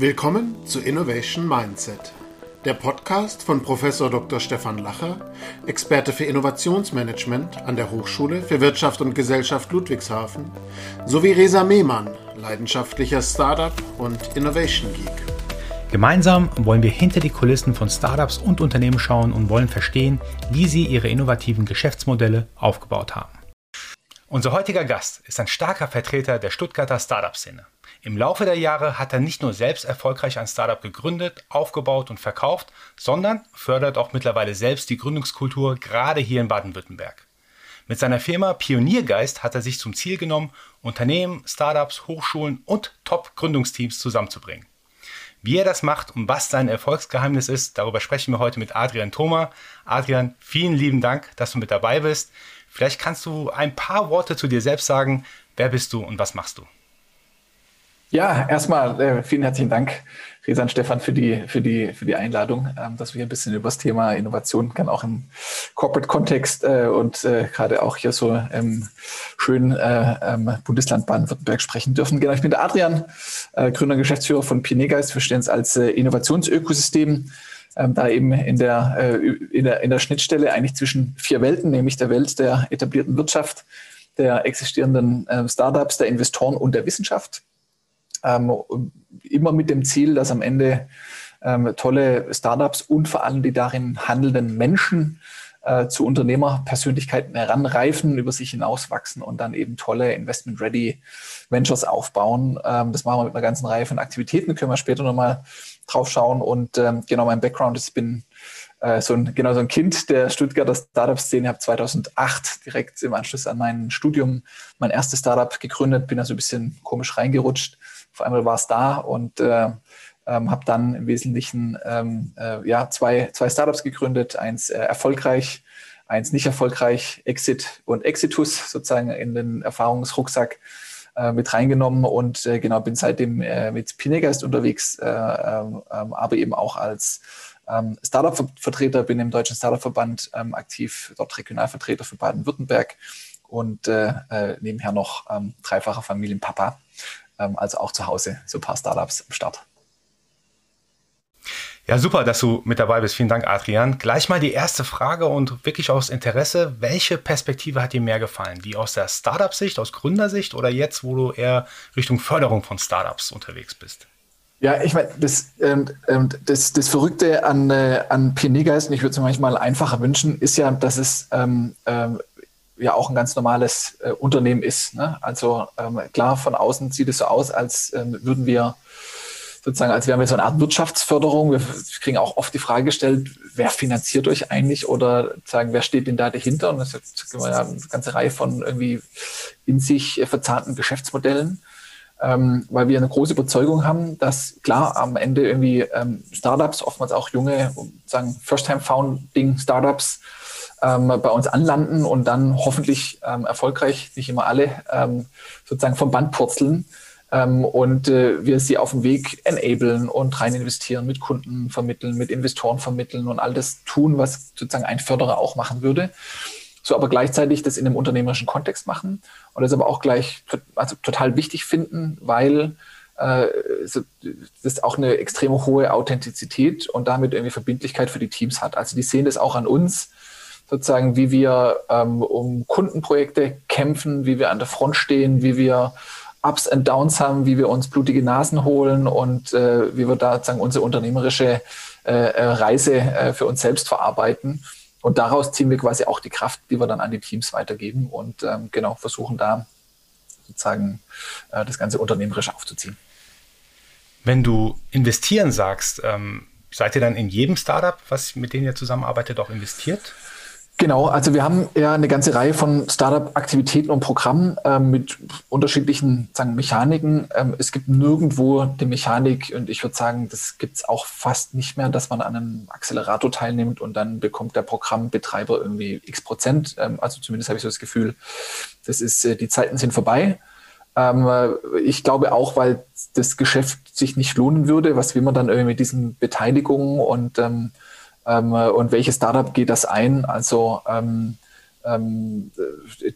Willkommen zu Innovation Mindset, der Podcast von Professor Dr. Stefan Lacher, Experte für Innovationsmanagement an der Hochschule für Wirtschaft und Gesellschaft Ludwigshafen, sowie Resa Mehmann, leidenschaftlicher Startup und Innovation Geek. Gemeinsam wollen wir hinter die Kulissen von Startups und Unternehmen schauen und wollen verstehen, wie sie ihre innovativen Geschäftsmodelle aufgebaut haben. Unser heutiger Gast ist ein starker Vertreter der Stuttgarter Startup-Szene. Im Laufe der Jahre hat er nicht nur selbst erfolgreich ein Startup gegründet, aufgebaut und verkauft, sondern fördert auch mittlerweile selbst die Gründungskultur gerade hier in Baden-Württemberg. Mit seiner Firma Pioniergeist hat er sich zum Ziel genommen, Unternehmen, Startups, Hochschulen und Top-Gründungsteams zusammenzubringen. Wie er das macht und was sein Erfolgsgeheimnis ist, darüber sprechen wir heute mit Adrian Thoma. Adrian, vielen lieben Dank, dass du mit dabei bist. Vielleicht kannst du ein paar Worte zu dir selbst sagen. Wer bist du und was machst du? Ja, erstmal äh, vielen herzlichen Dank, Resa und Stefan, für die, für die, für die Einladung, ähm, dass wir ein bisschen über das Thema Innovation, kann auch im Corporate-Kontext äh, und äh, gerade auch hier so im schönen äh, ähm, Bundesland Baden-Württemberg sprechen dürfen. Genau, ich bin der Adrian, äh, Gründer und Geschäftsführer von Pinegeist. Wir stehen es als äh, Innovationsökosystem ähm, da eben in der, äh, in, der, in der Schnittstelle eigentlich zwischen vier Welten, nämlich der Welt der etablierten Wirtschaft, der existierenden äh, Startups, der Investoren und der Wissenschaft ähm, immer mit dem Ziel, dass am Ende ähm, tolle Startups und vor allem die darin handelnden Menschen äh, zu Unternehmerpersönlichkeiten heranreifen, über sich hinauswachsen und dann eben tolle Investment-Ready Ventures aufbauen. Ähm, das machen wir mit einer ganzen Reihe von Aktivitäten, können wir später nochmal drauf schauen. Und ähm, genau mein Background ist, ich bin äh, so ein, genau so ein Kind der Stuttgarter Startup-Szene, habe 2008 direkt im Anschluss an mein Studium mein erstes Startup gegründet, bin da so ein bisschen komisch reingerutscht auf einmal war es da und äh, ähm, habe dann im Wesentlichen ähm, äh, ja, zwei, zwei Startups gegründet, eins äh, erfolgreich, eins nicht erfolgreich, Exit und Exitus sozusagen in den Erfahrungsrucksack äh, mit reingenommen und äh, genau bin seitdem äh, mit Pinegeist unterwegs, ähm, ähm, aber eben auch als ähm, Startup-Vertreter, bin im Deutschen Startup-Verband ähm, aktiv, dort Regionalvertreter für Baden-Württemberg und äh, äh, nebenher noch ähm, dreifacher Familienpapa also auch zu Hause so ein paar Startups am Start. Ja, super, dass du mit dabei bist. Vielen Dank, Adrian. Gleich mal die erste Frage und wirklich aus Interesse. Welche Perspektive hat dir mehr gefallen? Die aus der Startup-Sicht, aus Gründersicht oder jetzt, wo du eher Richtung Förderung von Startups unterwegs bist? Ja, ich meine, das, ähm, ähm das, das Verrückte an, äh, an Pioniergeist, und ich würde es mir manchmal einfacher wünschen, ist ja, dass es ähm, ähm, ja auch ein ganz normales äh, Unternehmen ist. Ne? Also ähm, klar, von außen sieht es so aus, als ähm, würden wir sozusagen, als wären wir so eine Art Wirtschaftsförderung. Wir kriegen auch oft die Frage gestellt, wer finanziert euch eigentlich oder sagen, wer steht denn da dahinter? Und das ist ja eine ganze Reihe von irgendwie in sich verzahnten Geschäftsmodellen. Ähm, weil wir eine große Überzeugung haben, dass klar am Ende irgendwie ähm, Startups, oftmals auch junge, sagen First-Time-Founding Startups, ähm, bei uns anlanden und dann hoffentlich ähm, erfolgreich, nicht immer alle, ähm, sozusagen vom Band purzeln. Ähm, und äh, wir sie auf dem Weg enablen und rein investieren, mit Kunden vermitteln, mit Investoren vermitteln und all das tun, was sozusagen ein Förderer auch machen würde. So aber gleichzeitig das in einem unternehmerischen Kontext machen und das aber auch gleich also total wichtig finden, weil äh, das auch eine extreme hohe Authentizität und damit irgendwie Verbindlichkeit für die Teams hat. Also die sehen das auch an uns, sozusagen, wie wir ähm, um Kundenprojekte kämpfen, wie wir an der Front stehen, wie wir Ups and Downs haben, wie wir uns blutige Nasen holen und äh, wie wir da sozusagen unsere unternehmerische äh, äh, Reise äh, für uns selbst verarbeiten. Und daraus ziehen wir quasi auch die Kraft, die wir dann an die Teams weitergeben und ähm, genau versuchen da sozusagen äh, das ganze unternehmerisch aufzuziehen. Wenn du investieren sagst, ähm, seid ihr dann in jedem Startup, was mit denen ihr zusammenarbeitet, auch investiert? Genau, also wir haben ja eine ganze Reihe von Startup-Aktivitäten und Programmen ähm, mit unterschiedlichen sagen, Mechaniken. Ähm, es gibt nirgendwo die Mechanik und ich würde sagen, das gibt es auch fast nicht mehr, dass man an einem Accelerator teilnimmt und dann bekommt der Programmbetreiber irgendwie x Prozent. Ähm, also zumindest habe ich so das Gefühl, das ist, äh, die Zeiten sind vorbei. Ähm, äh, ich glaube auch, weil das Geschäft sich nicht lohnen würde, was will man dann irgendwie mit diesen Beteiligungen und ähm, und welches Startup geht das ein? Also ähm, ähm,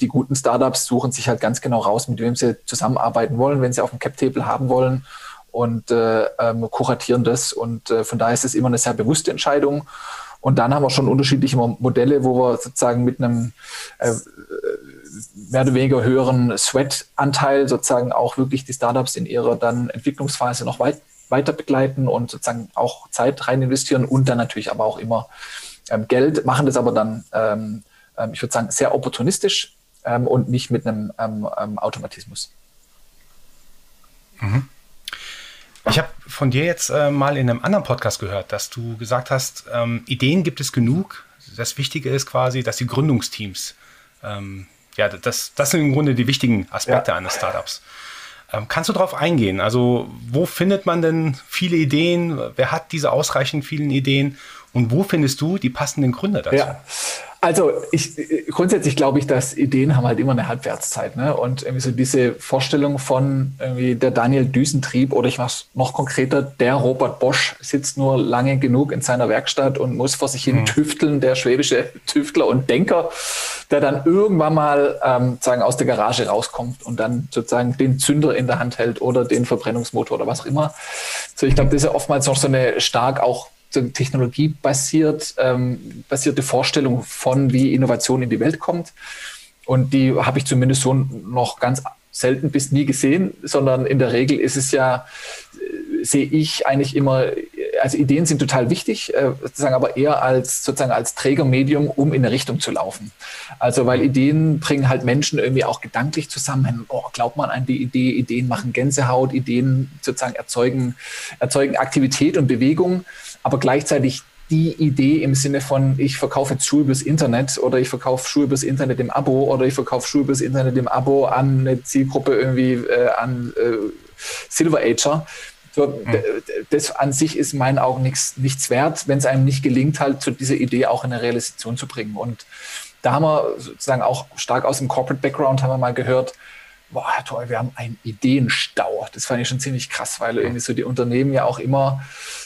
die guten Startups suchen sich halt ganz genau raus, mit wem sie zusammenarbeiten wollen, wenn sie auf dem Cap-Table haben wollen. und äh, ähm, kuratieren das. Und äh, von daher ist es immer eine sehr bewusste Entscheidung. Und dann haben wir schon unterschiedliche Modelle, wo wir sozusagen mit einem äh, mehr oder weniger höheren Sweat-Anteil sozusagen auch wirklich die Startups in ihrer dann Entwicklungsphase noch weit, weiter begleiten und sozusagen auch Zeit rein investieren und dann natürlich aber auch immer ähm, Geld, machen das aber dann, ähm, ähm ich würde sagen, sehr opportunistisch ähm, und nicht mit einem ähm, ähm, Automatismus. Mhm. Ich habe von dir jetzt äh, mal in einem anderen Podcast gehört, dass du gesagt hast, Ideen gibt es genug. Das Wichtige ist quasi, dass die Gründungsteams, ja, das, das sind im Grunde die wichtigen Aspekte ja. eines Startups. Ähm, kannst du darauf eingehen? Also, wo findet man denn viele Ideen? Wer hat diese ausreichend vielen Ideen? Und wo findest du die passenden Gründer dazu? Ja. Also ich, grundsätzlich glaube ich, dass Ideen haben halt immer eine Halbwertszeit. Ne? Und irgendwie so diese Vorstellung von irgendwie der Daniel Düsentrieb oder ich mach's noch konkreter, der Robert Bosch sitzt nur lange genug in seiner Werkstatt und muss vor sich hin mhm. tüfteln, der schwäbische Tüftler und Denker, der dann irgendwann mal ähm, sagen aus der Garage rauskommt und dann sozusagen den Zünder in der Hand hält oder den Verbrennungsmotor oder was auch immer. So, ich glaube, das ist ja oftmals noch so eine stark auch technologiebasiert, ähm, basierte Vorstellung von, wie Innovation in die Welt kommt. Und die habe ich zumindest so noch ganz selten bis nie gesehen, sondern in der Regel ist es ja, äh, sehe ich eigentlich immer, also Ideen sind total wichtig, äh, sozusagen aber eher als sozusagen als Trägermedium, um in eine Richtung zu laufen. Also weil Ideen bringen halt Menschen irgendwie auch gedanklich zusammen. Oh, glaubt man an die Idee? Ideen machen Gänsehaut, Ideen sozusagen erzeugen, erzeugen Aktivität und Bewegung aber gleichzeitig die Idee im Sinne von, ich verkaufe jetzt Schuhe übers Internet oder ich verkaufe Schuhe übers Internet im Abo oder ich verkaufe Schuhe übers Internet im Abo an eine Zielgruppe irgendwie äh, an äh, Silver Ager. So, mhm. Das an sich ist in meinen Augen nichts, nichts wert, wenn es einem nicht gelingt, halt zu dieser Idee auch in eine Realisation zu bringen. Und da haben wir sozusagen auch stark aus dem Corporate Background haben wir mal gehört, boah, toll, wir haben einen Ideenstau. Das fand ich schon ziemlich krass, weil irgendwie so die Unternehmen ja auch immer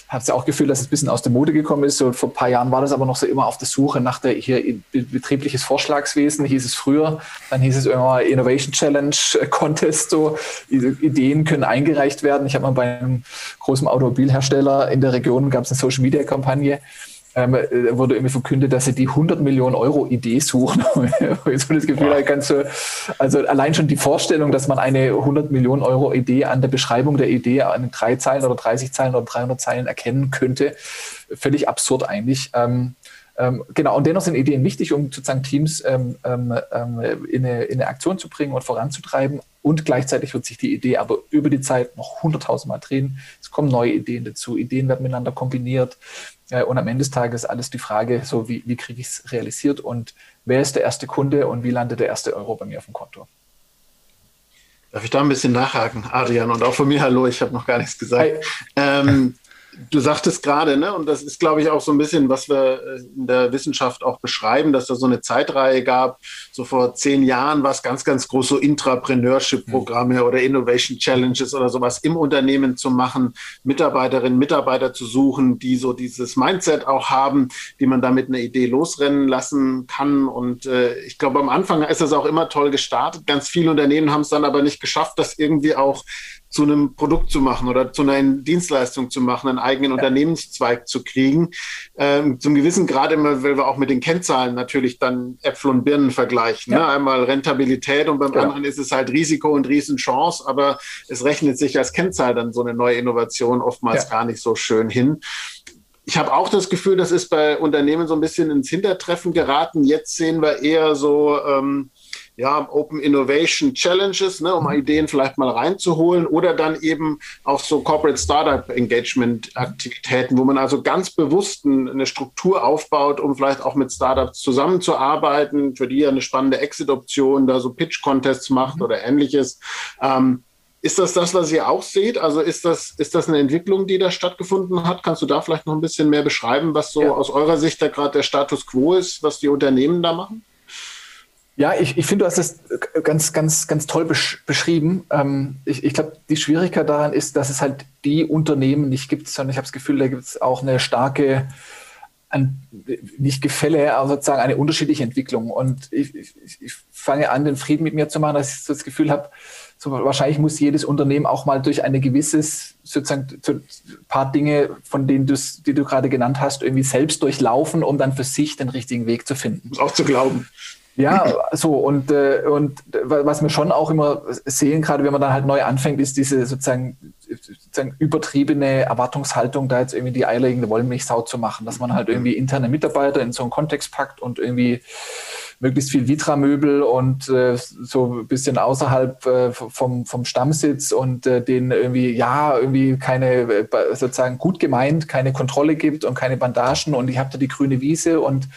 habe ja auch Gefühl, dass es ein bisschen aus der Mode gekommen ist. So vor ein paar Jahren war das aber noch so immer auf der Suche nach der hier betriebliches Vorschlagswesen, hieß es früher. Dann hieß es irgendwann Innovation Challenge äh, Contest. So Ideen können eingereicht werden. Ich habe mal bei einem großen Automobilhersteller in der Region gab es eine Social Media Kampagne ähm, äh, wurde irgendwie verkündet, dass sie die 100 Millionen Euro Idee suchen. so das Gefühl, kannst du, also allein schon die Vorstellung, dass man eine 100 Millionen Euro Idee an der Beschreibung der Idee an drei Zeilen oder 30 Zeilen oder 300 Zeilen erkennen könnte, völlig absurd eigentlich. Ähm, ähm, genau, und dennoch sind Ideen wichtig, um sozusagen Teams ähm, ähm, ähm, in, eine, in, eine, Aktion zu bringen und voranzutreiben. Und gleichzeitig wird sich die Idee aber über die Zeit noch hunderttausendmal drehen. Es kommen neue Ideen dazu. Ideen werden miteinander kombiniert. Äh, und am Ende des Tages alles die Frage, so wie, wie kriege ich es realisiert und wer ist der erste Kunde und wie landet der erste Euro bei mir auf dem Konto? Darf ich da ein bisschen nachhaken, Adrian? Und auch von mir Hallo, ich habe noch gar nichts gesagt. Ähm, du sagtest gerade, ne, und das ist, glaube ich, auch so ein bisschen, was wir äh, in der Wissenschaft auch beschreiben, dass da so eine Zeitreihe gab. So vor zehn Jahren war es ganz, ganz groß, so Intrapreneurship-Programme mhm. oder Innovation Challenges oder sowas im Unternehmen zu machen, Mitarbeiterinnen, Mitarbeiter zu suchen, die so dieses Mindset auch haben, die man damit eine Idee losrennen lassen kann. Und äh, ich glaube, am Anfang ist das auch immer toll gestartet. Ganz viele Unternehmen haben es dann aber nicht geschafft, das irgendwie auch zu einem Produkt zu machen oder zu einer Dienstleistung zu machen, einen eigenen ja. Unternehmenszweig zu kriegen. Ähm, zum gewissen Grad immer, weil wir auch mit den Kennzahlen natürlich dann Äpfel und Birnen vergleichen. Ja. Ne? Einmal Rentabilität und beim ja. anderen ist es halt Risiko und Riesenchance, aber es rechnet sich als Kennzahl dann so eine neue Innovation oftmals gar nicht so schön hin. Ich habe auch das Gefühl, das ist bei Unternehmen so ein bisschen ins Hintertreffen geraten. Jetzt sehen wir eher so, ähm, ja, Open Innovation Challenges, ne, um mhm. Ideen vielleicht mal reinzuholen oder dann eben auch so Corporate Startup Engagement Aktivitäten, wo man also ganz bewusst eine Struktur aufbaut, um vielleicht auch mit Startups zusammenzuarbeiten, für die ja eine spannende Exit-Option, da so Pitch-Contests macht mhm. oder ähnliches. Ähm, ist das das, was ihr auch seht? Also ist das, ist das eine Entwicklung, die da stattgefunden hat? Kannst du da vielleicht noch ein bisschen mehr beschreiben, was so ja. aus eurer Sicht da gerade der Status quo ist, was die Unternehmen da machen? Ja, ich, ich finde, du hast es ganz, ganz, ganz toll besch beschrieben. Ähm, ich ich glaube, die Schwierigkeit daran ist, dass es halt die Unternehmen nicht gibt, sondern ich habe das Gefühl, da gibt es auch eine starke, ein, nicht Gefälle, aber sozusagen eine unterschiedliche Entwicklung. Und ich, ich, ich fange an, den Frieden mit mir zu machen, dass ich so das Gefühl habe, so wahrscheinlich muss jedes Unternehmen auch mal durch eine gewisses, sozusagen ein paar Dinge, von denen du die du gerade genannt hast, irgendwie selbst durchlaufen, um dann für sich den richtigen Weg zu finden. Auch zu glauben. Ja, so und, äh, und was wir schon auch immer sehen, gerade wenn man dann halt neu anfängt, ist diese sozusagen, sozusagen übertriebene Erwartungshaltung, da jetzt irgendwie die eierlegende Wollmilchsau zu machen, dass man halt irgendwie interne Mitarbeiter in so einen Kontext packt und irgendwie möglichst viel Vitra-Möbel und äh, so ein bisschen außerhalb äh, vom, vom Stammsitz und äh, denen irgendwie, ja, irgendwie keine, äh, sozusagen gut gemeint, keine Kontrolle gibt und keine Bandagen und ich habe da die grüne Wiese und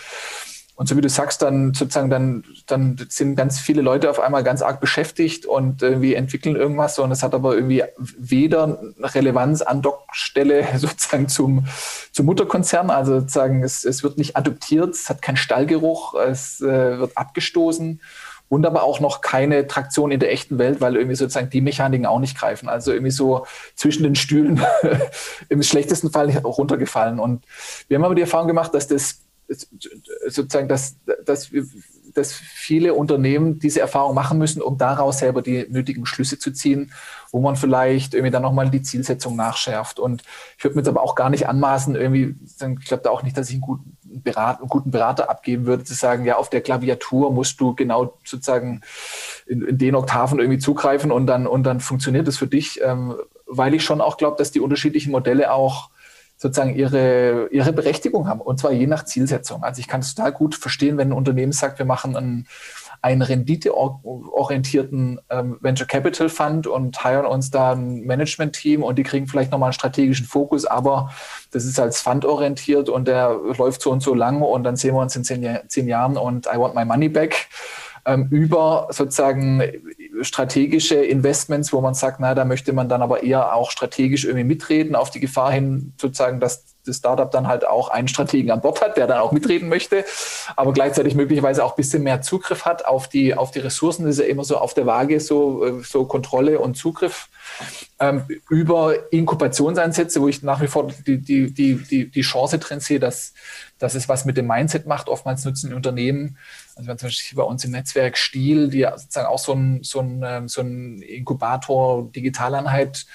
und so wie du sagst, dann sozusagen, dann, dann sind ganz viele Leute auf einmal ganz arg beschäftigt und irgendwie entwickeln irgendwas und es hat aber irgendwie weder Relevanz an Dockstelle sozusagen zum, zum Mutterkonzern. Also sozusagen, es, es wird nicht adoptiert, es hat keinen Stallgeruch, es äh, wird abgestoßen und aber auch noch keine Traktion in der echten Welt, weil irgendwie sozusagen die Mechaniken auch nicht greifen. Also irgendwie so zwischen den Stühlen im schlechtesten Fall runtergefallen. Und wir haben aber die Erfahrung gemacht, dass das sozusagen, dass, dass, dass viele Unternehmen diese Erfahrung machen müssen, um daraus selber die nötigen Schlüsse zu ziehen, wo man vielleicht irgendwie dann nochmal die Zielsetzung nachschärft. Und ich würde mir jetzt aber auch gar nicht anmaßen, irgendwie, ich glaube da auch nicht, dass ich einen guten, Berater, einen guten Berater abgeben würde, zu sagen, ja, auf der Klaviatur musst du genau sozusagen in, in den Oktaven irgendwie zugreifen und dann, und dann funktioniert es für dich, ähm, weil ich schon auch glaube, dass die unterschiedlichen Modelle auch sozusagen ihre, ihre Berechtigung haben. Und zwar je nach Zielsetzung. Also ich kann es total gut verstehen, wenn ein Unternehmen sagt, wir machen einen, einen renditeorientierten ähm, Venture Capital Fund und heiren uns da ein Management-Team und die kriegen vielleicht nochmal einen strategischen Fokus, aber das ist als Fund orientiert und der läuft so und so lang und dann sehen wir uns in zehn, zehn Jahren und I want my money back ähm, über sozusagen strategische Investments, wo man sagt, na, da möchte man dann aber eher auch strategisch irgendwie mitreden, auf die Gefahr hin, sozusagen, dass das Startup dann halt auch einen Strategen an Bord hat, der dann auch mitreden möchte, aber gleichzeitig möglicherweise auch ein bisschen mehr Zugriff hat auf die, auf die Ressourcen. Das ist ja immer so auf der Waage, so, äh, so Kontrolle und Zugriff ähm, über Inkubationseinsätze, wo ich nach wie vor die, die, die, die, die Chance drin sehe, dass, dass es was mit dem Mindset macht. Oftmals nutzen Unternehmen, also wenn zum Beispiel bei uns im Netzwerk Stil, die sozusagen auch so ein, so ein, ähm, so ein Inkubator Digitaleinheit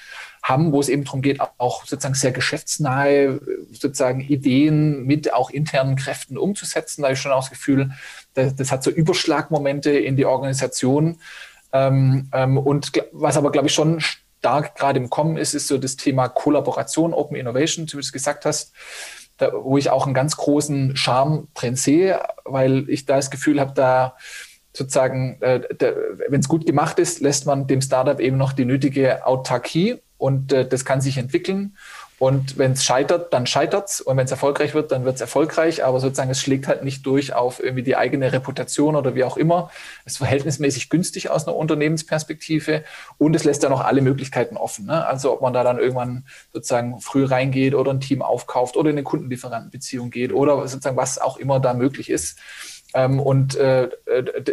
haben, wo es eben darum geht, auch sozusagen sehr geschäftsnahe sozusagen Ideen mit auch internen Kräften umzusetzen. Da habe ich schon auch das Gefühl, das, das hat so Überschlagmomente in die Organisation. Ähm, ähm, und was aber, glaube ich, schon stark gerade im Kommen ist, ist so das Thema Kollaboration, Open Innovation, wie du es gesagt hast, da, wo ich auch einen ganz großen Charme drin sehe, weil ich da das Gefühl habe, da sozusagen, äh, wenn es gut gemacht ist, lässt man dem Startup eben noch die nötige Autarkie und äh, das kann sich entwickeln. Und wenn es scheitert, dann scheitert es. Und wenn es erfolgreich wird, dann wird es erfolgreich. Aber sozusagen, es schlägt halt nicht durch auf irgendwie die eigene Reputation oder wie auch immer. Es ist verhältnismäßig günstig aus einer Unternehmensperspektive. Und es lässt ja noch alle Möglichkeiten offen. Ne? Also ob man da dann irgendwann sozusagen früh reingeht oder ein Team aufkauft oder in eine Kundenlieferantenbeziehung geht oder sozusagen was auch immer da möglich ist. Ähm, und äh,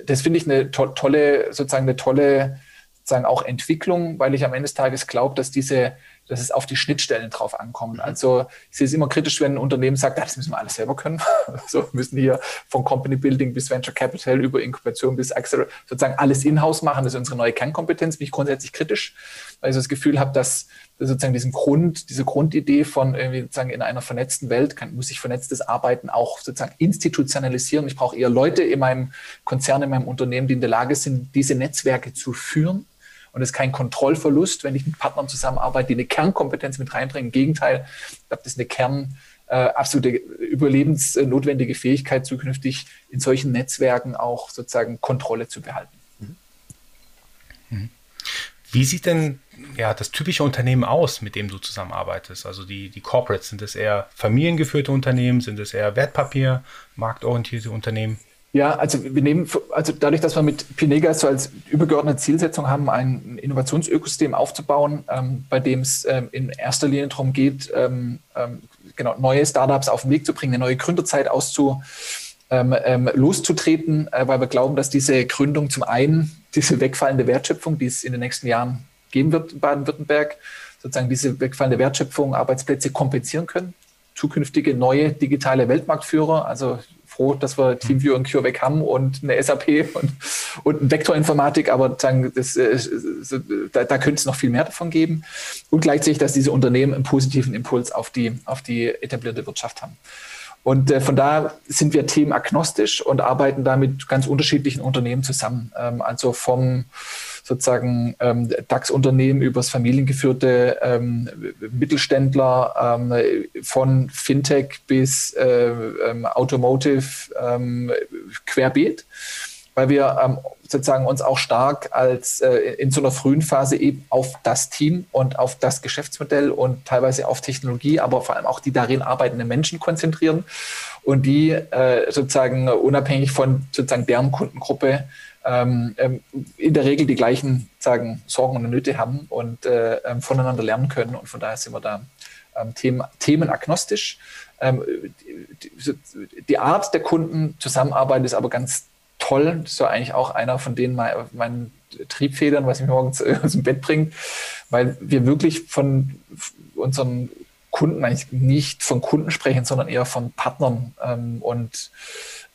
das finde ich eine to tolle, sozusagen eine tolle, sozusagen auch Entwicklung, weil ich am Ende des Tages glaube, dass diese dass es auf die Schnittstellen drauf ankommt. Mhm. Also ich sehe es immer kritisch, wenn ein Unternehmen sagt, ah, das müssen wir alles selber können. so müssen hier von Company Building bis Venture Capital über Inkubation bis Acceler sozusagen alles in-house machen. Das ist unsere neue Kernkompetenz. Bin ich grundsätzlich kritisch, weil ich so das Gefühl habe, dass sozusagen diesen Grund, diese Grundidee von irgendwie sozusagen in einer vernetzten Welt kann, muss ich vernetztes Arbeiten auch sozusagen institutionalisieren. Ich brauche eher Leute in meinem Konzern, in meinem Unternehmen, die in der Lage sind, diese Netzwerke zu führen und es ist kein Kontrollverlust, wenn ich mit Partnern zusammenarbeite, die eine Kernkompetenz mit reinbringen. Im Gegenteil, ich glaube, das ist eine Kern, äh, absolute überlebensnotwendige Fähigkeit, zukünftig in solchen Netzwerken auch sozusagen Kontrolle zu behalten. Mhm. Wie sieht denn ja, das typische Unternehmen aus, mit dem du zusammenarbeitest? Also die, die Corporates, sind es eher familiengeführte Unternehmen, sind es eher Wertpapier, marktorientierte Unternehmen? Ja, also wir nehmen, also dadurch, dass wir mit Pinega so als übergeordnete Zielsetzung haben, ein Innovationsökosystem aufzubauen, ähm, bei dem es ähm, in erster Linie darum geht, ähm, ähm genau, neue Startups auf den Weg zu bringen, eine neue Gründerzeit auszu, ähm, ähm, loszutreten, äh, weil wir glauben, dass diese Gründung zum einen diese wegfallende Wertschöpfung, die es in den nächsten Jahren geben wird in Baden-Württemberg, sozusagen diese wegfallende Wertschöpfung, Arbeitsplätze kompensieren können, zukünftige neue digitale Weltmarktführer, also froh, dass wir TeamViewer und CureVac haben und eine SAP und, und Vektorinformatik, aber sagen, das, äh, da, da könnte es noch viel mehr davon geben. Und gleichzeitig, dass diese Unternehmen einen positiven Impuls auf die, auf die etablierte Wirtschaft haben. Und äh, von da sind wir themenagnostisch und arbeiten da mit ganz unterschiedlichen Unternehmen zusammen. Ähm, also vom sozusagen ähm, DAX-Unternehmen übers familiengeführte ähm, Mittelständler, ähm, von Fintech bis äh, ähm, Automotive ähm, querbeet weil wir ähm, sozusagen uns auch stark als äh, in so einer frühen Phase eben auf das Team und auf das Geschäftsmodell und teilweise auf Technologie, aber vor allem auch die darin arbeitenden Menschen konzentrieren und die äh, sozusagen unabhängig von sozusagen deren Kundengruppe ähm, ähm in der Regel die gleichen sagen, Sorgen und Nöte haben und äh, ähm, voneinander lernen können. Und von daher sind wir da ähm, Themen, themenagnostisch. Ähm, die, die, Art der Kundenzusammenarbeit ist aber ganz toll. Das ist eigentlich auch einer von denen meinen Triebfedern, was mich morgens aus dem Bett bringt, weil wir wirklich von unseren Kunden eigentlich nicht von Kunden sprechen, sondern eher von Partnern ähm, und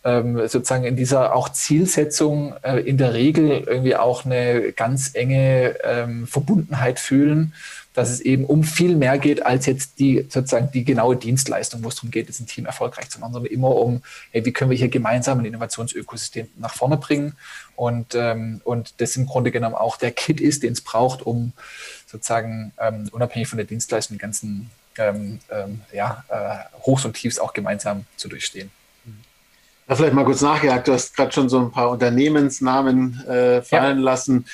ähm, sozusagen in dieser auch Zielsetzung äh, in der Regel irgendwie auch eine ganz enge ähm, Verbundenheit fühlen dass es eben um viel mehr geht als jetzt die sozusagen die genaue Dienstleistung, wo es darum geht, ein Team erfolgreich zu machen, sondern immer um, hey, wie können wir hier gemeinsam ein Innovationsökosystem nach vorne bringen und, ähm, und das im Grunde genommen auch der Kit ist, den es braucht, um sozusagen ähm, unabhängig von der Dienstleistung die ganzen ähm, ähm ja, äh, Hochs und Tiefs auch gemeinsam zu durchstehen. Ja, vielleicht mal kurz nachgehakt, du hast gerade schon so ein paar Unternehmensnamen äh, fallen ja. lassen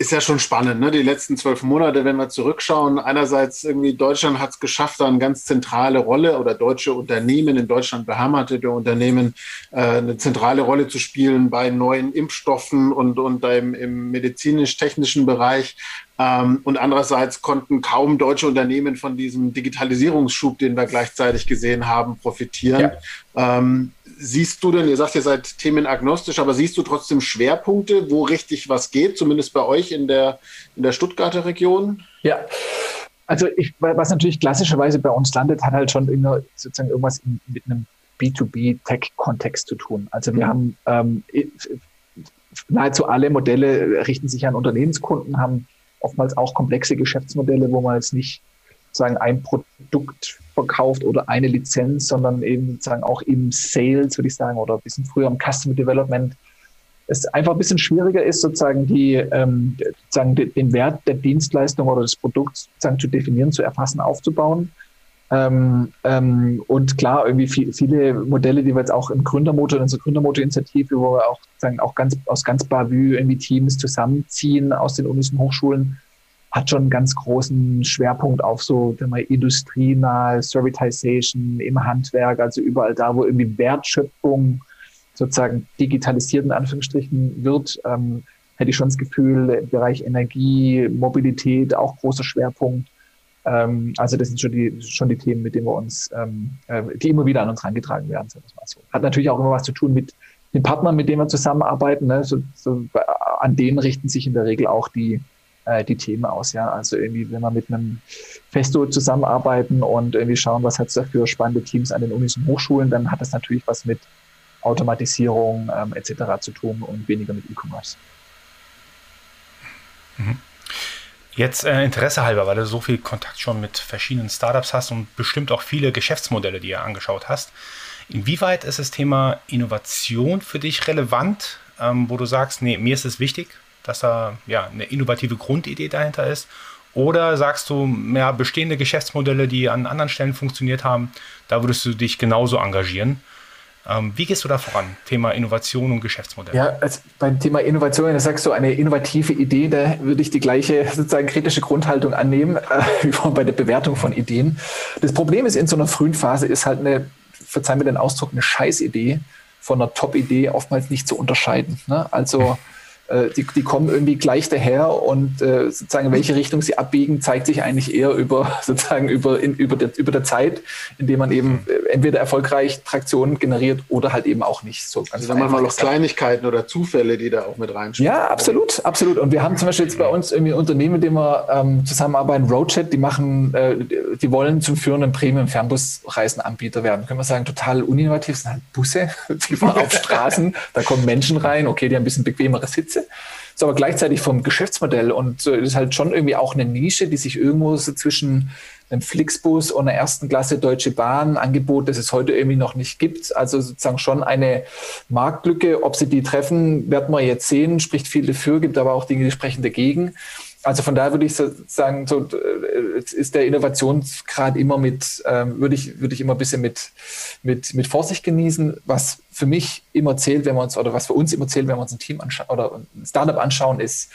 ist ja schon spannend, ne? Die letzten zwölf Monate, wenn wir zurückschauen. Einerseits irgendwie Deutschland hat es geschafft, da eine ganz zentrale Rolle oder deutsche Unternehmen in Deutschland beheimatete Unternehmen äh, eine zentrale Rolle zu spielen bei neuen Impfstoffen und und im, im medizinisch-technischen Bereich. Ähm, und andererseits konnten kaum deutsche Unternehmen von diesem Digitalisierungsschub, den wir gleichzeitig gesehen haben, profitieren. Ja. Ähm, siehst du denn, ihr sagt, ihr seid themenagnostisch, aber siehst du trotzdem Schwerpunkte, wo richtig was geht, zumindest bei euch in der, in der Stuttgarter Region? Ja. Also ich, was natürlich klassischerweise bei uns landet, hat halt schon sozusagen irgendwas in, mit einem B2B-Tech-Kontext zu tun. Also wir mhm. haben ähm, nahezu alle Modelle richten sich an Unternehmenskunden, haben oftmals auch komplexe Geschäftsmodelle, wo man jetzt nicht sagen ein Produkt verkauft oder eine Lizenz, sondern eben sozusagen auch im Sales, würde ich sagen, oder ein bisschen früher im Customer Development. Es einfach ein bisschen schwieriger ist, sozusagen die, ähm, sozusagen den Wert der Dienstleistung oder des Produkts sozusagen zu definieren, zu erfassen, aufzubauen. Ähm, ähm, und klar, irgendwie viel, viele Modelle, die wir jetzt auch im Gründermotor, in unserer Gründermotor-Initiative, wo wir auch sagen, auch ganz aus ganz Bavü irgendwie Teams zusammenziehen aus den Unis und Hochschulen, hat schon einen ganz großen Schwerpunkt auf so mal, industrienahe Servitization im Handwerk, also überall da, wo irgendwie Wertschöpfung sozusagen digitalisiert in Anführungsstrichen wird, ähm, hätte ich schon das Gefühl, im Bereich Energie, Mobilität auch großer Schwerpunkt. Ähm, also das sind schon die, schon die Themen, mit denen wir uns, ähm, äh, die immer wieder an uns herangetragen werden. So. Hat natürlich auch immer was zu tun mit den Partnern, mit denen wir zusammenarbeiten. Ne? So, so, an denen richten sich in der Regel auch die, äh, die Themen aus. Ja, also irgendwie, wenn wir mit einem Festo zusammenarbeiten und irgendwie schauen, was hat es da für spannende Teams an den Unis und Hochschulen, dann hat das natürlich was mit Automatisierung ähm, etc. zu tun und weniger mit E-Commerce. Mhm. Jetzt äh, Interesse halber, weil du so viel Kontakt schon mit verschiedenen Startups hast und bestimmt auch viele Geschäftsmodelle, die du angeschaut hast. Inwieweit ist das Thema Innovation für dich relevant, ähm, wo du sagst, nee, mir ist es wichtig, dass da ja eine innovative Grundidee dahinter ist? Oder sagst du, ja, bestehende Geschäftsmodelle, die an anderen Stellen funktioniert haben, da würdest du dich genauso engagieren? Ähm, wie gehst du da voran? Thema Innovation und Geschäftsmodell. Ja, also beim Thema Innovation, da sagst du eine innovative Idee, da würde ich die gleiche sozusagen kritische Grundhaltung annehmen, äh, wie bei der Bewertung von Ideen. Das Problem ist, in so einer frühen Phase ist halt eine, verzeih mir den Ausdruck, eine Scheißidee von einer Top-Idee oftmals nicht zu unterscheiden. Ne? Also die, die kommen irgendwie gleich daher und äh, sozusagen welche Richtung sie abbiegen, zeigt sich eigentlich eher über sozusagen über, in, über, der, über der Zeit, indem man eben äh, entweder erfolgreich Traktionen generiert oder halt eben auch nicht. So ganz also dann manchmal noch Kleinigkeiten oder Zufälle, die da auch mit reinspielen. Ja, absolut, absolut. Und wir haben zum Beispiel jetzt bei uns irgendwie ein Unternehmen, mit dem wir ähm, zusammenarbeiten, Roadchat, die machen, äh, die wollen zum führenden Premium-Fernbusreisenanbieter werden. Können wir sagen, total uninnovativ, sind halt Busse, die fahren auf Straßen, da kommen Menschen rein, okay, die haben ein bisschen bequemere Sitze. Ist aber gleichzeitig vom Geschäftsmodell und äh, ist halt schon irgendwie auch eine Nische, die sich irgendwo so zwischen einem Flixbus und einer ersten Klasse Deutsche Bahn Angebot, das es heute irgendwie noch nicht gibt. Also sozusagen schon eine Marktlücke. Ob sie die treffen, werden wir jetzt sehen. Spricht viel dafür, gibt aber auch Dinge, die sprechen dagegen. Also von daher würde ich sagen, so äh, ist der Innovationsgrad immer mit, ähm, würde ich, würde ich immer ein bisschen mit, mit, mit Vorsicht genießen. Was für mich immer zählt, wenn wir uns, oder was für uns immer zählt, wenn wir uns ein Team anschauen oder ein Startup anschauen, ist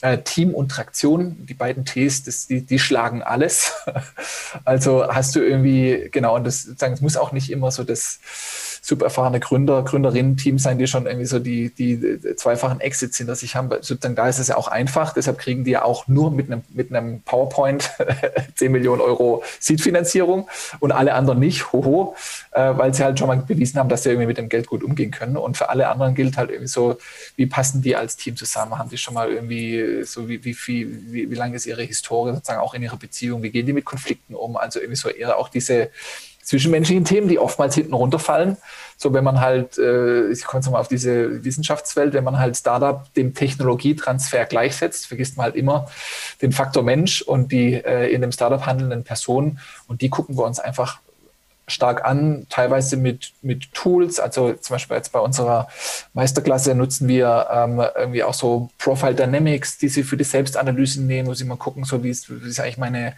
äh, Team und Traktion. Die beiden Ts, das, die, die schlagen alles. also hast du irgendwie, genau, und das, sagen, es muss auch nicht immer so das, super erfahrene Gründer, Gründerinnen-Teams sein, die schon irgendwie so die, die zweifachen Exits hinter sich haben. Sozusagen da ist es ja auch einfach. Deshalb kriegen die ja auch nur mit einem, mit einem PowerPoint 10 Millionen Euro Seed-Finanzierung und alle anderen nicht. Hoho, äh, weil sie halt schon mal bewiesen haben, dass sie irgendwie mit dem Geld gut umgehen können. Und für alle anderen gilt halt irgendwie so, wie passen die als Team zusammen? Haben die schon mal irgendwie so, wie, wie viel, wie, wie lange ist ihre Historie sozusagen auch in ihrer Beziehung? Wie gehen die mit Konflikten um? Also irgendwie so eher auch diese, zwischenmenschlichen Themen, die oftmals hinten runterfallen. So, wenn man halt, äh, ich komme jetzt mal auf diese Wissenschaftswelt, wenn man halt Startup dem Technologietransfer gleichsetzt, vergisst man halt immer den Faktor Mensch und die äh, in dem Startup handelnden Personen. Und die gucken wir uns einfach stark an, teilweise mit, mit Tools. Also zum Beispiel jetzt bei unserer Meisterklasse nutzen wir ähm, irgendwie auch so Profile Dynamics, die sie für die Selbstanalyse nehmen, wo sie mal gucken, so wie ist, wie ist eigentlich meine,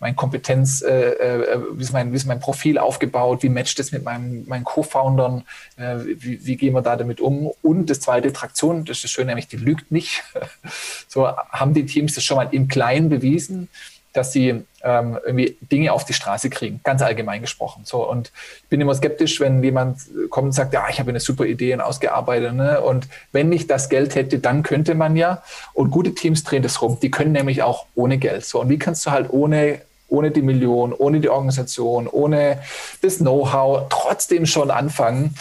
meine Kompetenz, äh, äh, wie, ist mein, wie ist mein Profil aufgebaut, wie matcht es mit meinem, meinen Co-Foundern, äh, wie, wie gehen wir da damit um. Und das zweite, Traktion, das ist das Schöne, nämlich die lügt nicht. so haben die Teams das schon mal im Kleinen bewiesen dass sie ähm, irgendwie Dinge auf die Straße kriegen, ganz allgemein gesprochen. So und ich bin immer skeptisch, wenn jemand kommt und sagt, ja, ich habe eine super Idee und ausgearbeitet, ne? Und wenn ich das Geld hätte, dann könnte man ja. Und gute Teams drehen das rum. Die können nämlich auch ohne Geld. So und wie kannst du halt ohne ohne die Million, ohne die Organisation, ohne das Know-how trotzdem schon anfangen,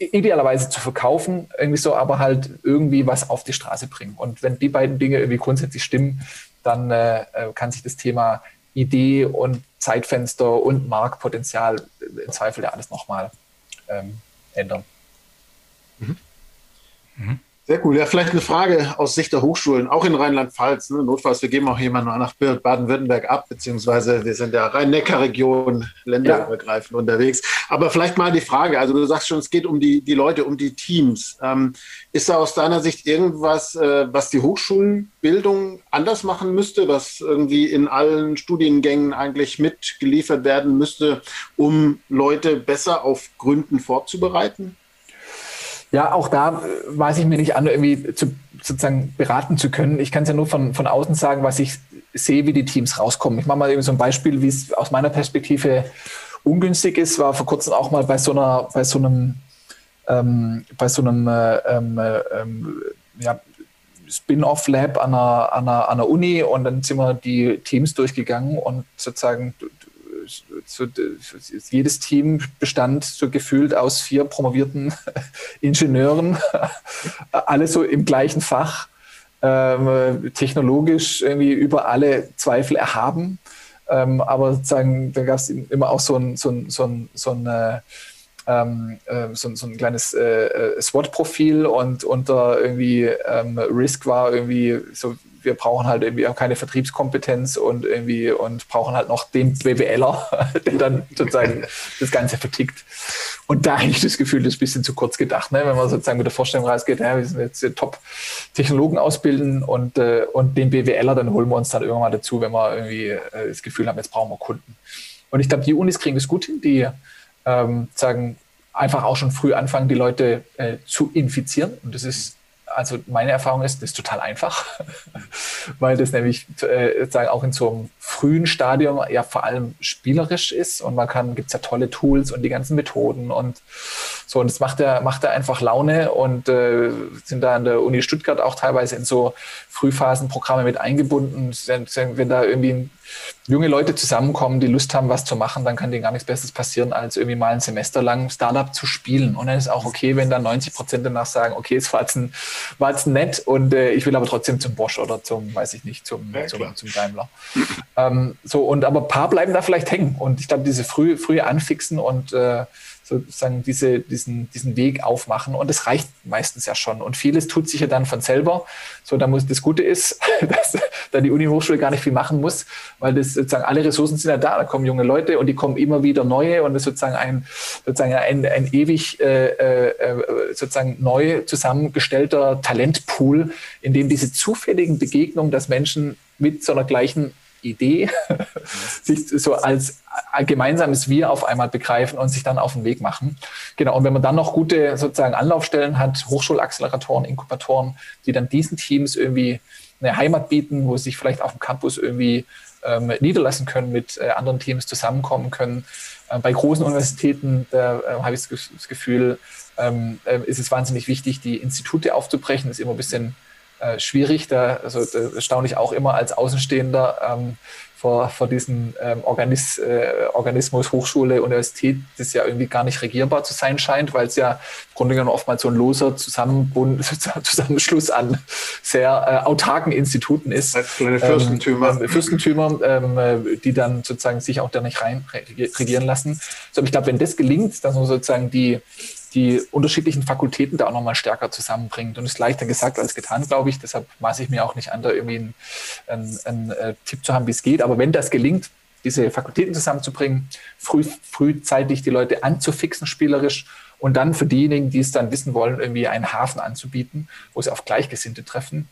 idealerweise zu verkaufen, irgendwie so, aber halt irgendwie was auf die Straße bringen. Und wenn die beiden Dinge irgendwie grundsätzlich stimmen, dann äh, äh, kann sich das Thema Idee und Zeitfenster und Marktpotenzial im Zweifel ja alles nochmal ähm, ändern. Mhm. Mhm. Sehr cool. Ja, vielleicht eine Frage aus Sicht der Hochschulen, auch in Rheinland-Pfalz. Ne? Notfalls, wir geben auch jemanden nach Baden-Württemberg ab, beziehungsweise wir sind ja Rhein-Neckar-Region, länderübergreifend ja. unterwegs. Aber vielleicht mal die Frage, also du sagst schon, es geht um die, die Leute, um die Teams. Ähm, ist da aus deiner Sicht irgendwas, äh, was die Hochschulenbildung anders machen müsste, was irgendwie in allen Studiengängen eigentlich mitgeliefert werden müsste, um Leute besser auf Gründen vorzubereiten? Ja, auch da äh, weiß ich mir nicht an, irgendwie zu, sozusagen beraten zu können. Ich kann es ja nur von, von außen sagen, was ich sehe, wie die Teams rauskommen. Ich mache mal eben so ein Beispiel, wie es aus meiner Perspektive ungünstig ist. War vor kurzem auch mal bei so einer, bei so einem, ähm, bei so einem äh, ähm, äh, ähm, ja, Spin-off-Lab an einer, an, einer, an einer Uni und dann sind wir die Teams durchgegangen und sozusagen so, jedes Team bestand so gefühlt aus vier promovierten Ingenieuren, alle so im gleichen Fach, ähm, technologisch irgendwie über alle Zweifel erhaben. Ähm, aber sozusagen, da gab es immer auch so ein, so ein, so ein, so ein äh, ähm, äh, so, so, ein kleines äh, äh SWOT-Profil und unter irgendwie ähm, Risk war irgendwie so wir brauchen halt irgendwie auch keine Vertriebskompetenz und irgendwie und brauchen halt noch den BWLer, der dann sozusagen das Ganze vertickt. Und da habe ich das Gefühl, das ist ein bisschen zu kurz gedacht, ne? wenn man sozusagen mit der Vorstellung rausgeht, ja, wir sind jetzt Top-Technologen ausbilden und, äh, und den BWLer, dann holen wir uns dann irgendwann mal dazu, wenn wir irgendwie äh, das Gefühl haben, jetzt brauchen wir Kunden. Und ich glaube, die Unis kriegen das gut hin, die ähm, sagen, einfach auch schon früh anfangen, die Leute äh, zu infizieren. Und das ist also meine Erfahrung ist, das ist total einfach, weil das nämlich äh, auch in so einem frühen Stadium ja vor allem spielerisch ist und man kann, gibt es ja tolle Tools und die ganzen Methoden und so und das macht er macht er einfach Laune und äh, sind da an der Uni Stuttgart auch teilweise in so Frühphasenprogramme mit eingebunden, wenn da irgendwie junge Leute zusammenkommen, die Lust haben, was zu machen, dann kann denen gar nichts Besseres passieren, als irgendwie mal ein Semester lang Startup zu spielen. Und dann ist auch okay, wenn dann 90 Prozent danach sagen, okay, es war jetzt, ein, war jetzt nett und äh, ich will aber trotzdem zum Bosch oder zum, weiß ich nicht, zum, ja, zum, zum, Daimler. Ähm, so, und aber ein paar bleiben da vielleicht hängen. Und ich glaube, diese früh, frühe Anfixen und äh, sozusagen diese, diesen, diesen Weg aufmachen. Und das reicht meistens ja schon. Und vieles tut sich ja dann von selber. So, da muss das Gute ist, dass da die Uni-Hochschule gar nicht viel machen muss, weil das sozusagen alle Ressourcen sind ja da. Da kommen junge Leute und die kommen immer wieder neue und das ist sozusagen ein, sozusagen ein, ein ewig äh, äh, sozusagen neu zusammengestellter Talentpool, in dem diese zufälligen Begegnungen, dass Menschen mit so einer gleichen Idee sich so als gemeinsames Wir auf einmal begreifen und sich dann auf den Weg machen. Genau. Und wenn man dann noch gute sozusagen Anlaufstellen hat, Hochschulacceleratoren, Inkubatoren, die dann diesen Teams irgendwie eine Heimat bieten, wo sie sich vielleicht auf dem Campus irgendwie ähm, niederlassen können, mit äh, anderen Teams zusammenkommen können. Äh, bei großen Universitäten, äh, habe ich das Gefühl, ähm, äh, ist es wahnsinnig wichtig, die Institute aufzubrechen. Das ist immer ein bisschen äh, schwierig. Da, also, da staune ich auch immer als Außenstehender ähm, vor, vor diesem ähm, Organis, äh, Organismus Hochschule, Universität, das ja irgendwie gar nicht regierbar zu sein scheint, weil es ja im Grunde genommen oftmals so ein loser Zusammenbund, Zusammenschluss an sehr äh, autarken Instituten ist. Kleine Fürstentümer. Ähm, Fürstentümer, ähm, äh, die dann sozusagen sich auch da nicht rein regieren lassen. So, ich glaube, wenn das gelingt, dass man sozusagen die die unterschiedlichen Fakultäten da auch nochmal stärker zusammenbringt. Und es ist leichter gesagt als getan, glaube ich. Deshalb maße ich mir auch nicht an, da irgendwie einen, einen, einen äh, Tipp zu haben, wie es geht. Aber wenn das gelingt, diese Fakultäten zusammenzubringen, früh, frühzeitig die Leute anzufixen, spielerisch, und dann für diejenigen, die es dann wissen wollen, irgendwie einen Hafen anzubieten, wo sie auf Gleichgesinnte treffen,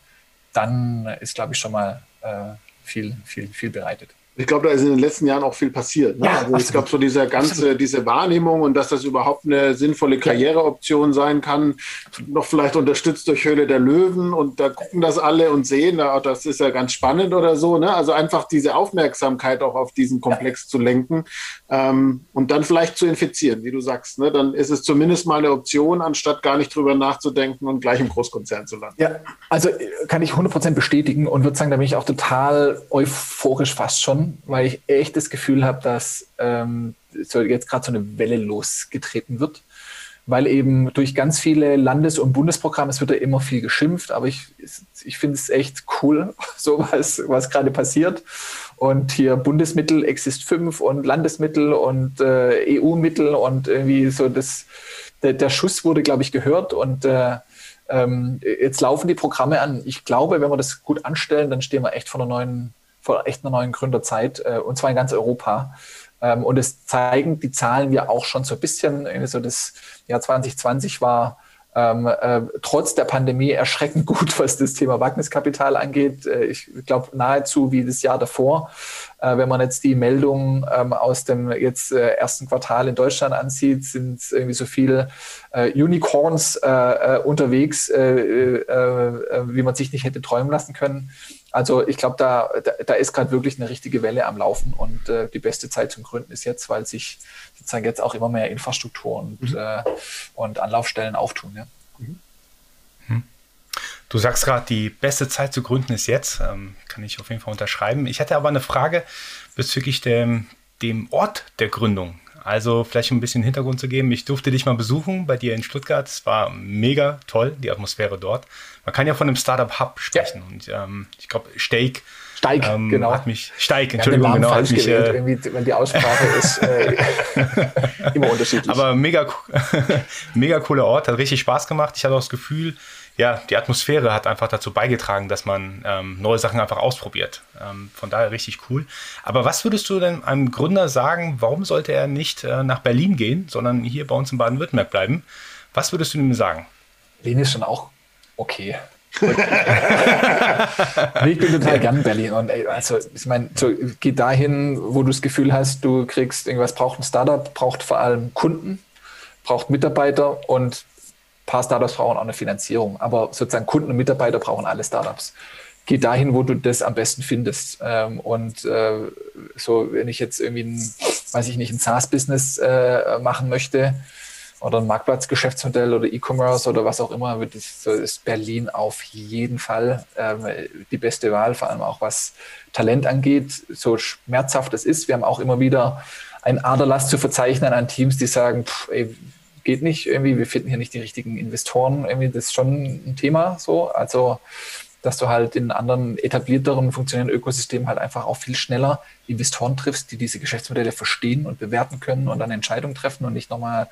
dann ist, glaube ich, schon mal äh, viel, viel, viel bereitet. Ich glaube, da ist in den letzten Jahren auch viel passiert. Ne? Ja, also ich glaube, so diese ganze, diese Wahrnehmung und dass das überhaupt eine sinnvolle Karriereoption sein kann, noch vielleicht unterstützt durch Höhle der Löwen und da gucken das alle und sehen, das ist ja ganz spannend oder so. Ne? Also einfach diese Aufmerksamkeit auch auf diesen Komplex ja. zu lenken ähm, und dann vielleicht zu infizieren, wie du sagst. Ne? Dann ist es zumindest mal eine Option, anstatt gar nicht drüber nachzudenken und gleich im Großkonzern zu landen. Ja, also äh, kann ich 100% bestätigen und würde sagen, da bin ich auch total euphorisch fast schon weil ich echt das Gefühl habe, dass ähm, so jetzt gerade so eine Welle losgetreten wird, weil eben durch ganz viele Landes- und Bundesprogramme, es wird ja immer viel geschimpft, aber ich, ich finde es echt cool, so was, was gerade passiert. Und hier Bundesmittel, Exist 5 und Landesmittel und äh, EU-Mittel und irgendwie so das, der, der Schuss wurde, glaube ich, gehört und äh, ähm, jetzt laufen die Programme an. Ich glaube, wenn wir das gut anstellen, dann stehen wir echt vor einer neuen vor echt einer neuen Gründerzeit, äh, und zwar in ganz Europa. Ähm, und es zeigen die Zahlen ja auch schon so ein bisschen. So das Jahr 2020 war ähm, äh, trotz der Pandemie erschreckend gut, was das Thema Wagniskapital angeht. Äh, ich glaube nahezu wie das Jahr davor. Äh, wenn man jetzt die Meldungen ähm, aus dem jetzt äh, ersten Quartal in Deutschland ansieht, sind irgendwie so viele äh, Unicorns äh, unterwegs, wie man sich nicht hätte träumen lassen können. Also ich glaube, da, da, da, ist gerade wirklich eine richtige Welle am Laufen und die beste Zeit zum Gründen ist jetzt, weil sich sozusagen jetzt auch immer mehr Infrastruktur und, mhm. äh, und Anlaufstellen auftun. Ja. Mhm. mhm. Du sagst gerade, die beste Zeit zu gründen ist jetzt. Ähm, kann ich auf jeden Fall unterschreiben. Ich hatte aber eine Frage bezüglich dem, dem Ort der Gründung. Also vielleicht ein bisschen Hintergrund zu geben. Ich durfte dich mal besuchen bei dir in Stuttgart. Es war mega toll, die Atmosphäre dort. Man kann ja von einem Startup Hub sprechen. Ja. Und ähm, ich glaube, Steak. Steig, ähm, genau. Hat mich, Steig, Entschuldigung, ja, genau. Hat mich, gewählt, äh, irgendwie, wenn die Aussprache ist äh, immer unterschiedlich. Aber mega, mega cooler Ort, hat richtig Spaß gemacht. Ich hatte auch das Gefühl, ja, die Atmosphäre hat einfach dazu beigetragen, dass man ähm, neue Sachen einfach ausprobiert. Ähm, von daher richtig cool. Aber was würdest du denn einem Gründer sagen, warum sollte er nicht äh, nach Berlin gehen, sondern hier bei uns in Baden-Württemberg bleiben? Was würdest du ihm sagen? Berlin ist schon auch okay. ich bin total gern Berlin und ey, also ich meine, so, geh dahin, wo du das Gefühl hast, du kriegst irgendwas, braucht ein Startup, braucht vor allem Kunden, braucht Mitarbeiter und paar Startups brauchen auch eine Finanzierung, aber sozusagen Kunden und Mitarbeiter brauchen alle Startups. Geh dahin, wo du das am besten findest. Ähm, und äh, so, wenn ich jetzt irgendwie ein, weiß ich nicht, ein SaaS-Business äh, machen möchte, oder ein Marktplatzgeschäftsmodell oder E-Commerce oder was auch immer, wird ist, ist Berlin auf jeden Fall ähm, die beste Wahl, vor allem auch was Talent angeht, so schmerzhaft es ist. Wir haben auch immer wieder ein Aderlass zu verzeichnen an Teams, die sagen, pff, ey, geht nicht irgendwie, wir finden hier nicht die richtigen Investoren, irgendwie, das ist schon ein Thema so. Also, dass du halt in anderen etablierteren, funktionierenden Ökosystemen halt einfach auch viel schneller Investoren triffst, die diese Geschäftsmodelle verstehen und bewerten können und dann Entscheidungen treffen und nicht nochmal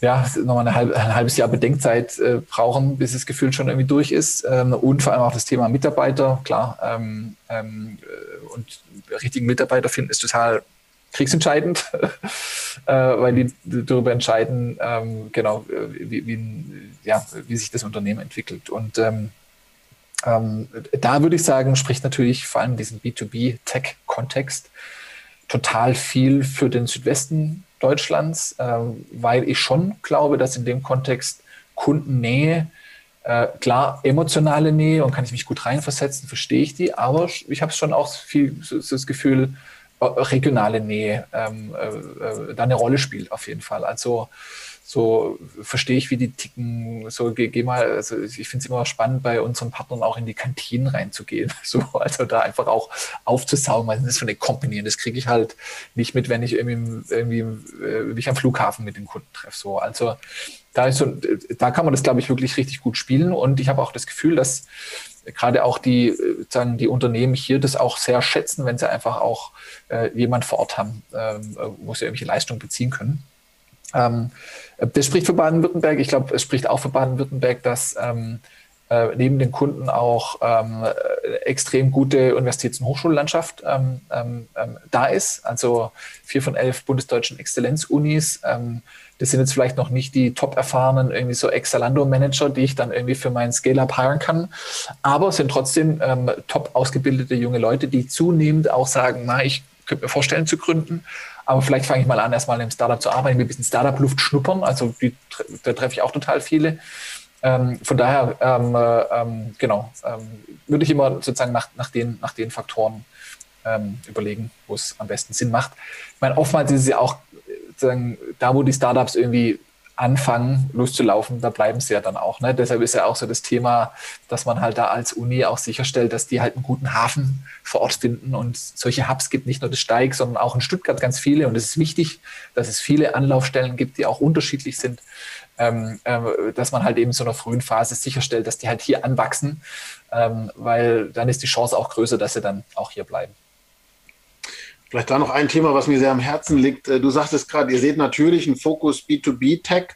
ja, nochmal ein, ein halbes Jahr Bedenkzeit äh, brauchen, bis das Gefühl schon irgendwie durch ist. Ähm, und vor allem auch das Thema Mitarbeiter, klar. Ähm, ähm, äh, und richtigen Mitarbeiter finden ist total kriegsentscheidend, äh, weil die darüber entscheiden, ähm, genau, äh, wie, wie, ja, wie sich das Unternehmen entwickelt. Und ähm, ähm, da würde ich sagen, spricht natürlich vor allem diesen B2B-Tech-Kontext total viel für den Südwesten Deutschlands, äh, weil ich schon glaube, dass in dem Kontext Kundennähe, äh, klar, emotionale Nähe und kann ich mich gut reinversetzen, verstehe ich die, aber ich habe schon auch viel so, so das Gefühl, äh, regionale Nähe ähm, äh, äh, da eine Rolle spielt auf jeden Fall. Also so verstehe ich, wie die ticken. So geh, geh mal, also ich finde es immer spannend, bei unseren Partnern auch in die Kantinen reinzugehen. So, also da einfach auch aufzusaugen, weil das ist schon eine Company und das kriege ich halt nicht mit, wenn ich irgendwie, irgendwie äh, mich am Flughafen mit den Kunden treffe. So, also da so, da kann man das, glaube ich, wirklich richtig gut spielen. Und ich habe auch das Gefühl, dass gerade auch die, sagen die Unternehmen hier das auch sehr schätzen, wenn sie einfach auch äh, jemand vor Ort haben, ähm, wo sie irgendwelche Leistungen beziehen können. Ähm, das spricht für Baden-Württemberg. Ich glaube, es spricht auch für Baden-Württemberg, dass ähm, äh, neben den Kunden auch ähm, äh, extrem gute Universitäts- und Hochschullandschaft ähm, ähm, ähm, da ist. Also vier von elf bundesdeutschen Exzellenzunis. Ähm, das sind jetzt vielleicht noch nicht die top erfahrenen irgendwie so Exalando-Manager, die ich dann irgendwie für meinen Scale-Up hiren kann. Aber es sind trotzdem ähm, top ausgebildete junge Leute, die zunehmend auch sagen, na, ich könnte mir vorstellen zu gründen. Aber vielleicht fange ich mal an, erstmal im Startup zu arbeiten, ein bisschen Startup-Luft schnuppern. Also die, da treffe ich auch total viele. Ähm, von daher, ähm, äh, ähm, genau, ähm, würde ich immer sozusagen nach, nach, den, nach den Faktoren ähm, überlegen, wo es am besten Sinn macht. Ich meine, oftmals ist es ja auch sozusagen da, wo die Startups irgendwie anfangen, loszulaufen, da bleiben sie ja dann auch. Ne? Deshalb ist ja auch so das Thema, dass man halt da als Uni auch sicherstellt, dass die halt einen guten Hafen vor Ort finden. Und solche Hubs gibt nicht nur das Steig, sondern auch in Stuttgart ganz viele. Und es ist wichtig, dass es viele Anlaufstellen gibt, die auch unterschiedlich sind, ähm, äh, dass man halt eben so einer frühen Phase sicherstellt, dass die halt hier anwachsen, ähm, weil dann ist die Chance auch größer, dass sie dann auch hier bleiben. Vielleicht da noch ein Thema, was mir sehr am Herzen liegt. Äh, du sagtest gerade, ihr seht natürlich einen Fokus B2B-Tech.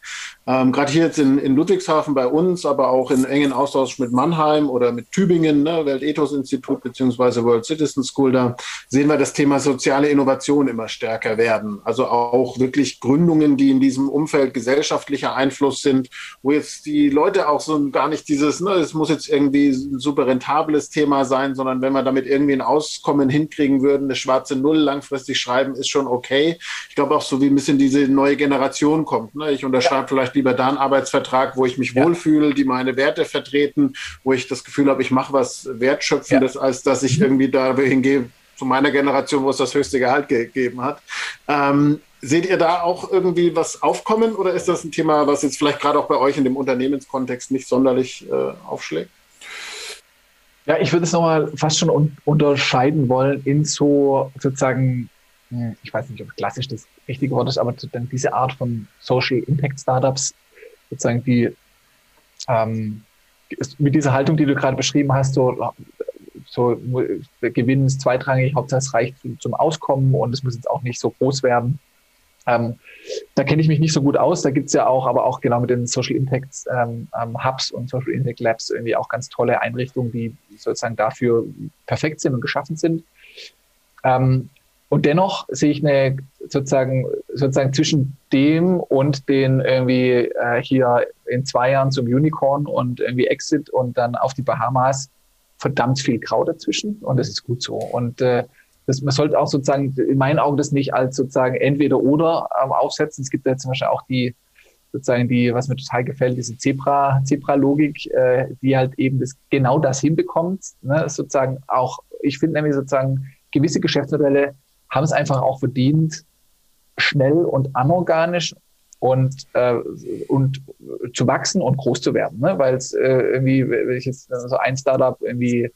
Ähm, Gerade hier jetzt in, in, Ludwigshafen bei uns, aber auch in engen Austausch mit Mannheim oder mit Tübingen, ne, Weltethos-Institut beziehungsweise World Citizen School, da sehen wir das Thema soziale Innovation immer stärker werden. Also auch wirklich Gründungen, die in diesem Umfeld gesellschaftlicher Einfluss sind, wo jetzt die Leute auch so gar nicht dieses, ne, es muss jetzt irgendwie ein super rentables Thema sein, sondern wenn wir damit irgendwie ein Auskommen hinkriegen würden, eine schwarze Null langfristig schreiben, ist schon okay. Ich glaube auch so, wie ein bisschen diese neue Generation kommt. Ne? Ich unterschreibe ja. vielleicht lieber da einen Arbeitsvertrag, wo ich mich ja. wohlfühle, die meine Werte vertreten, wo ich das Gefühl habe, ich mache was Wertschöpfendes, ja. als dass ich irgendwie da hingehe zu meiner Generation, wo es das höchste Gehalt gegeben hat. Ähm, seht ihr da auch irgendwie was aufkommen oder ist das ein Thema, was jetzt vielleicht gerade auch bei euch in dem Unternehmenskontext nicht sonderlich äh, aufschlägt? Ja, ich würde es nochmal fast schon un unterscheiden wollen in so sozusagen hm, ich weiß nicht, ob klassisch das richtige Wort ist, aber dann diese Art von Social Impact Startups, sozusagen die ähm, mit dieser Haltung, die du gerade beschrieben hast, so, so Gewinn ist zweitrangig, Hauptsache es reicht zum Auskommen und es muss jetzt auch nicht so groß werden. Ähm, da kenne ich mich nicht so gut aus. Da gibt es ja auch, aber auch genau mit den Social Impact ähm, ähm, Hubs und Social Impact Labs irgendwie auch ganz tolle Einrichtungen, die sozusagen dafür perfekt sind und geschaffen sind. Ähm, und dennoch sehe ich eine sozusagen, sozusagen zwischen dem und den irgendwie äh, hier in zwei Jahren zum Unicorn und irgendwie Exit und dann auf die Bahamas verdammt viel Grau dazwischen. Und das ist gut so. Und äh, das, man sollte auch sozusagen in meinen Augen das nicht als sozusagen entweder oder ähm, aufsetzen. Es gibt ja zum Beispiel auch die sozusagen die, was mir total gefällt, diese Zebra, Zebra-Logik, äh, die halt eben das, genau das hinbekommt. Ne? Sozusagen auch, ich finde nämlich sozusagen, gewisse Geschäftsmodelle haben es einfach auch verdient, schnell und anorganisch und, äh, und zu wachsen und groß zu werden. Ne? Weil es äh, irgendwie, wenn ich jetzt so ein Startup irgendwie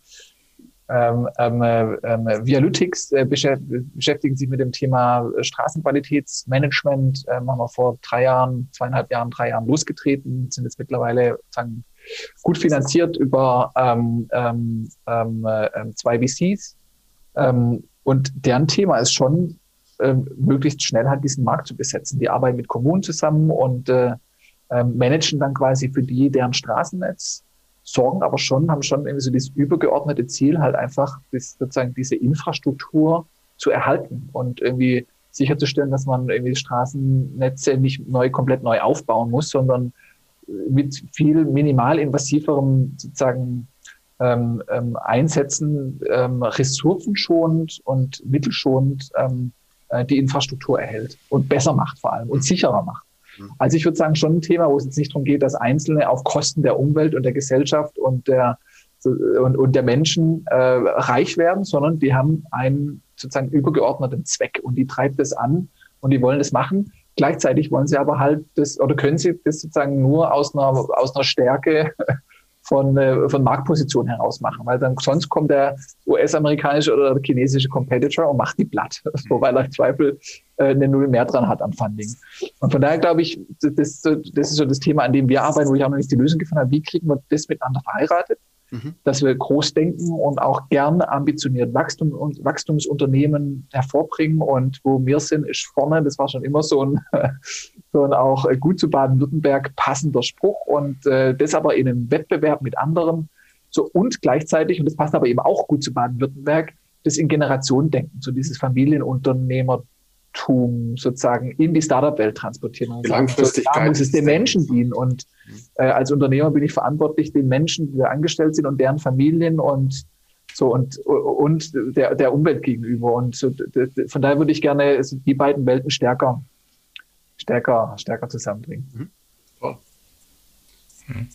ähm, ähm, ähm, Vialytics äh, beschäftigen sich mit dem Thema Straßenqualitätsmanagement. Äh, haben wir vor drei Jahren, zweieinhalb Jahren, drei Jahren losgetreten, sind jetzt mittlerweile sagen, gut finanziert über ähm, ähm, ähm, äh, zwei VCs. Ähm, und deren Thema ist schon, äh, möglichst schnell halt diesen Markt zu besetzen. Die arbeiten mit Kommunen zusammen und äh, äh, managen dann quasi für die deren Straßennetz sorgen aber schon, haben schon irgendwie so dieses übergeordnete Ziel, halt einfach das, sozusagen diese Infrastruktur zu erhalten und irgendwie sicherzustellen, dass man irgendwie Straßennetze nicht neu, komplett neu aufbauen muss, sondern mit viel minimal invasiverem sozusagen ähm, ähm, Einsetzen ähm, ressourcenschonend und mittelschonend ähm, äh, die Infrastruktur erhält und besser macht vor allem und sicherer macht. Mhm. Also ich würde sagen, schon ein Thema, wo es jetzt nicht darum geht, dass Einzelne auf Kosten der Umwelt und der Gesellschaft und der, und, und der Menschen äh, reich werden, sondern die haben einen sozusagen übergeordneten Zweck und die treibt es an und die wollen das machen. Gleichzeitig wollen sie aber halt das oder können sie das sozusagen nur aus einer, aus einer Stärke von, äh, von Marktposition heraus machen, weil dann sonst kommt der US-amerikanische oder der chinesische Competitor und macht die platt, so, weil er im Zweifel äh, eine Null mehr dran hat am Funding. Und von daher glaube ich, das, das ist so das Thema, an dem wir arbeiten, wo ich auch noch nicht die Lösung gefunden habe. Wie kriegen wir das miteinander verheiratet? Mhm. Dass wir groß denken und auch gern ambitioniert Wachstum und Wachstumsunternehmen hervorbringen. Und wo wir sind, ist vorne. Das war schon immer so ein, so ein auch gut zu Baden-Württemberg passender Spruch. Und äh, das aber in einem Wettbewerb mit anderen. So und gleichzeitig, und das passt aber eben auch gut zu Baden-Württemberg, das in Generationen denken, so dieses Familienunternehmer Tum sozusagen in die Startup-Welt transportieren. Und Langfristigkeit. da muss es den Menschen dienen. Und äh, als Unternehmer bin ich verantwortlich, den Menschen, die da angestellt sind und deren Familien und so und, und der, der Umwelt gegenüber. Und so, von daher würde ich gerne die beiden Welten stärker, stärker, stärker zusammenbringen. Mhm. Mhm.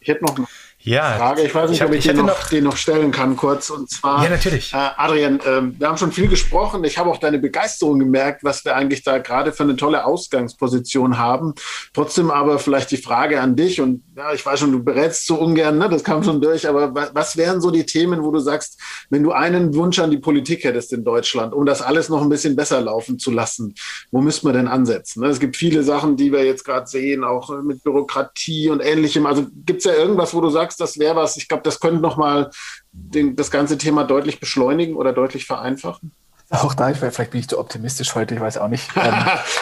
Ich hätte noch ja, Frage. Ich weiß nicht, ich hab, ob ich, ich den, noch, den noch stellen kann, kurz. Und zwar, ja, natürlich. Äh, Adrian, äh, wir haben schon viel gesprochen. Ich habe auch deine Begeisterung gemerkt, was wir eigentlich da gerade für eine tolle Ausgangsposition haben. Trotzdem aber vielleicht die Frage an dich. Und ja, ich weiß schon, du berätst so ungern, ne? das kam schon durch. Aber was, was wären so die Themen, wo du sagst, wenn du einen Wunsch an die Politik hättest in Deutschland, um das alles noch ein bisschen besser laufen zu lassen, wo müssten wir denn ansetzen? Ne? Es gibt viele Sachen, die wir jetzt gerade sehen, auch mit Bürokratie und Ähnlichem. Also gibt es ja irgendwas, wo du sagst, sagst, das wäre was. Ich glaube, das könnte nochmal das ganze Thema deutlich beschleunigen oder deutlich vereinfachen. Auch da, ich, vielleicht bin ich zu optimistisch heute, ich weiß auch nicht.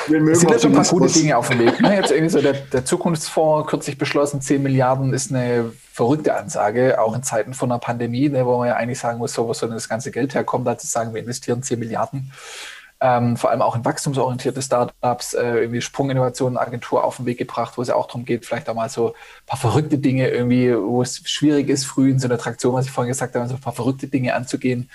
Ähm, es sind jetzt ein paar gute Dinge auf dem Weg. Ne? Jetzt irgendwie so der, der, Zukunftsfonds, kürzlich beschlossen, 10 Milliarden ist eine verrückte Ansage, auch in Zeiten von einer Pandemie, ne, wo man ja eigentlich sagen muss, so, wo soll denn das ganze Geld herkommen, da zu sagen, wir investieren 10 Milliarden ähm, vor allem auch in wachstumsorientierte Startups, äh, irgendwie Sprunginnovationen Agentur auf den Weg gebracht, wo es ja auch darum geht, vielleicht auch mal so ein paar verrückte Dinge irgendwie, wo es schwierig ist, früh in so einer Traktion, was ich vorhin gesagt habe, so ein paar verrückte Dinge anzugehen.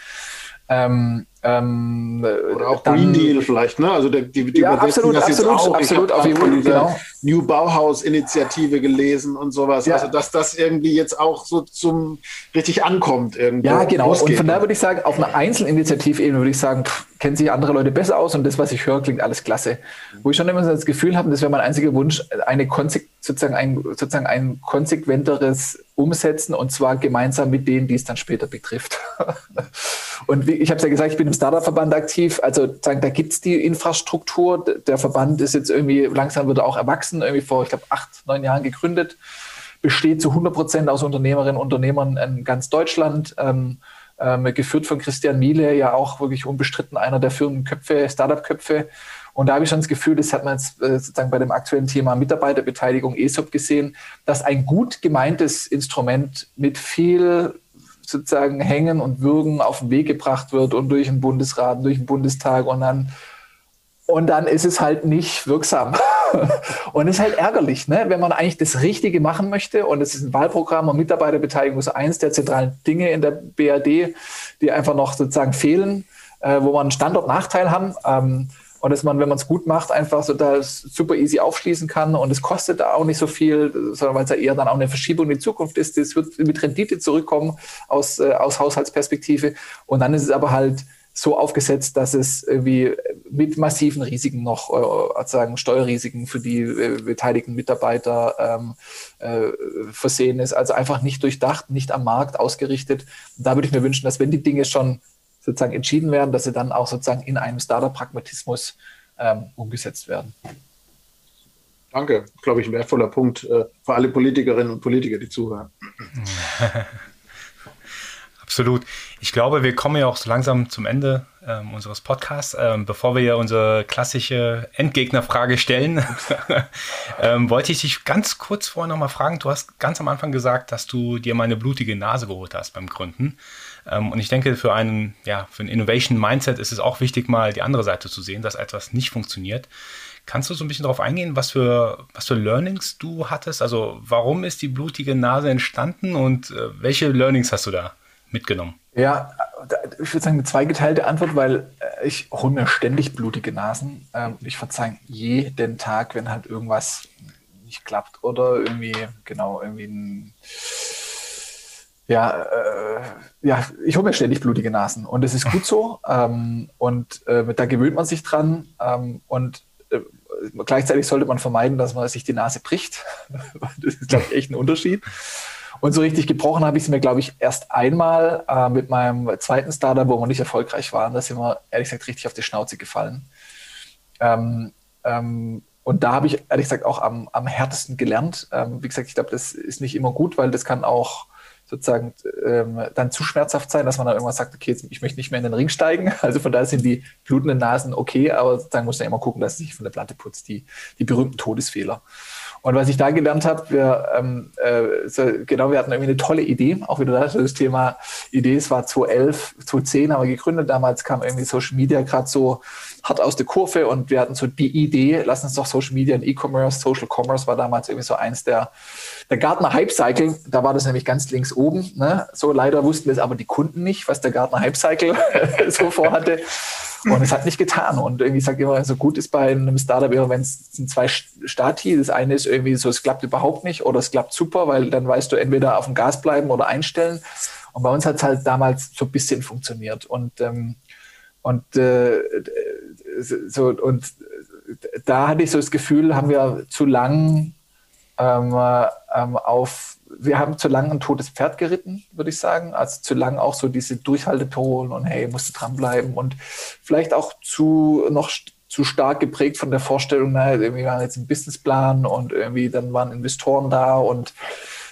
Ähm, ähm, Oder auch dann, Green Deal vielleicht, ne? Also die, die ja, absolut, das absolut, jetzt auch. absolut, ich habe von genau. New Bauhaus-Initiative gelesen und sowas. Ja. Also dass das irgendwie jetzt auch so zum richtig ankommt irgendwie. Ja, genau. Losgeht. Und von daher würde ich sagen, auf einer Einzelinitiativebene würde ich sagen, pff, kennen sich andere Leute besser aus und das, was ich höre, klingt alles klasse. Wo ich schon immer so das Gefühl habe, das wäre mein einziger Wunsch, eine sozusagen ein, sozusagen ein konsequenteres Umsetzen und zwar gemeinsam mit denen, die es dann später betrifft. und wie, ich habe es ja gesagt, ich bin im Startup-Verband aktiv. Also sagen, da gibt es die Infrastruktur. Der Verband ist jetzt irgendwie langsam wird auch erwachsen, irgendwie vor, ich glaube, acht, neun Jahren gegründet, besteht zu 100 Prozent aus Unternehmerinnen und Unternehmern in ganz Deutschland. Ähm, ähm, geführt von Christian Miele, ja auch wirklich unbestritten einer der führenden Köpfe, Startup-Köpfe. Und da habe ich schon das Gefühl, das hat man jetzt äh, sozusagen bei dem aktuellen Thema Mitarbeiterbeteiligung ESOP gesehen, dass ein gut gemeintes Instrument mit viel sozusagen Hängen und Würgen auf den Weg gebracht wird und durch den Bundesrat, durch den Bundestag und dann und dann ist es halt nicht wirksam. und es ist halt ärgerlich, ne? wenn man eigentlich das Richtige machen möchte. Und es ist ein Wahlprogramm und Mitarbeiterbeteiligung ist eins der zentralen Dinge in der BRD, die einfach noch sozusagen fehlen, äh, wo wir einen Standortnachteil haben. Ähm, und dass man, wenn man es gut macht, einfach so da super easy aufschließen kann und es kostet auch nicht so viel, sondern weil es ja eher dann auch eine Verschiebung in die Zukunft ist. Es wird mit Rendite zurückkommen aus, äh, aus Haushaltsperspektive und dann ist es aber halt so aufgesetzt, dass es irgendwie mit massiven Risiken noch, äh, sagen Steuerrisiken für die äh, beteiligten Mitarbeiter ähm, äh, versehen ist. Also einfach nicht durchdacht, nicht am Markt ausgerichtet. Und da würde ich mir wünschen, dass wenn die Dinge schon sozusagen entschieden werden, dass sie dann auch sozusagen in einem Startup-Pragmatismus ähm, umgesetzt werden. Danke, glaube ich, ein wertvoller Punkt äh, für alle Politikerinnen und Politiker, die zuhören. Absolut. Ich glaube, wir kommen ja auch so langsam zum Ende ähm, unseres Podcasts. Ähm, bevor wir ja unsere klassische Endgegnerfrage stellen, ähm, wollte ich dich ganz kurz vorher nochmal fragen. Du hast ganz am Anfang gesagt, dass du dir mal eine blutige Nase geholt hast beim Gründen. Ähm, und ich denke, für einen, ja, für ein Innovation Mindset ist es auch wichtig, mal die andere Seite zu sehen, dass etwas nicht funktioniert. Kannst du so ein bisschen darauf eingehen, was für, was für Learnings du hattest? Also warum ist die blutige Nase entstanden und äh, welche Learnings hast du da? mitgenommen? Ja, ich würde sagen, eine zweigeteilte Antwort, weil äh, ich hole mir ständig blutige Nasen. Ähm, ich verzeihe jeden Tag, wenn halt irgendwas nicht klappt oder irgendwie, genau, irgendwie ein ja, äh, ja, ich hole mir ständig blutige Nasen und es ist gut so ähm, und äh, da gewöhnt man sich dran ähm, und äh, gleichzeitig sollte man vermeiden, dass man sich die Nase bricht. das ist, glaube ich, echt ein Unterschied. Und so richtig gebrochen habe ich es mir, glaube ich, erst einmal äh, mit meinem zweiten Startup, wo wir nicht erfolgreich waren. Da sind wir, ehrlich gesagt, richtig auf die Schnauze gefallen. Ähm, ähm, und da habe ich, ehrlich gesagt, auch am, am härtesten gelernt. Ähm, wie gesagt, ich glaube, das ist nicht immer gut, weil das kann auch sozusagen ähm, dann zu schmerzhaft sein, dass man dann irgendwann sagt, okay, ich möchte nicht mehr in den Ring steigen. Also von daher sind die blutenden Nasen okay, aber sozusagen muss man immer gucken, dass sich von der Platte putzt, die, die berühmten Todesfehler. Und was ich da gelernt habe, wir, ähm, äh, genau, wir hatten irgendwie eine tolle Idee, auch wieder das, das Thema Idee, es war 2011, 2010 haben wir gegründet, damals kam irgendwie Social Media gerade so hart aus der Kurve und wir hatten so die Idee, lass uns doch Social Media und E-Commerce, Social Commerce war damals irgendwie so eins der, der Gartner Hype Cycle, da war das nämlich ganz links oben. Ne? So leider wussten es aber die Kunden nicht, was der Gartner Hype Cycle so vorhatte. Und es hat nicht getan. Und irgendwie ich immer, so gut ist bei einem Startup wenn es sind zwei Stati. Das eine ist irgendwie so, es klappt überhaupt nicht oder es klappt super, weil dann weißt du entweder auf dem Gas bleiben oder einstellen. Und bei uns hat es halt damals so ein bisschen funktioniert. Und, ähm, und, äh, so, und da hatte ich so das Gefühl, haben wir zu lang ähm, ähm, auf wir haben zu lange ein totes Pferd geritten, würde ich sagen. Also zu lange auch so diese Durchhalteton und hey, musst du dranbleiben und vielleicht auch zu noch zu stark geprägt von der Vorstellung, naja, wir waren jetzt ein Businessplan und irgendwie dann waren Investoren da und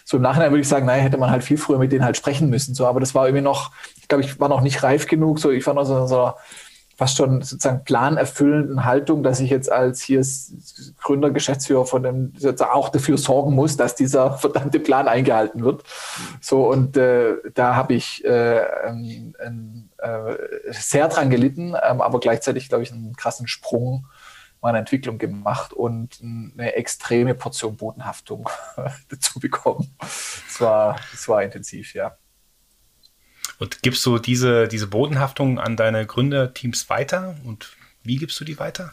so im Nachhinein würde ich sagen, naja, hätte man halt viel früher mit denen halt sprechen müssen. So, aber das war irgendwie noch, ich glaube, ich war noch nicht reif genug. So, ich war noch so, so fast schon sozusagen planerfüllenden Haltung, dass ich jetzt als hier Gründer, Geschäftsführer von dem auch dafür sorgen muss, dass dieser verdammte Plan eingehalten wird. So und äh, da habe ich äh, ähm, äh, sehr dran gelitten, ähm, aber gleichzeitig glaube ich einen krassen Sprung meiner Entwicklung gemacht und eine extreme Portion Bodenhaftung dazu bekommen. Es war, war intensiv, ja. Und gibst du diese, diese Bodenhaftung an deine Gründerteams weiter? Und wie gibst du die weiter?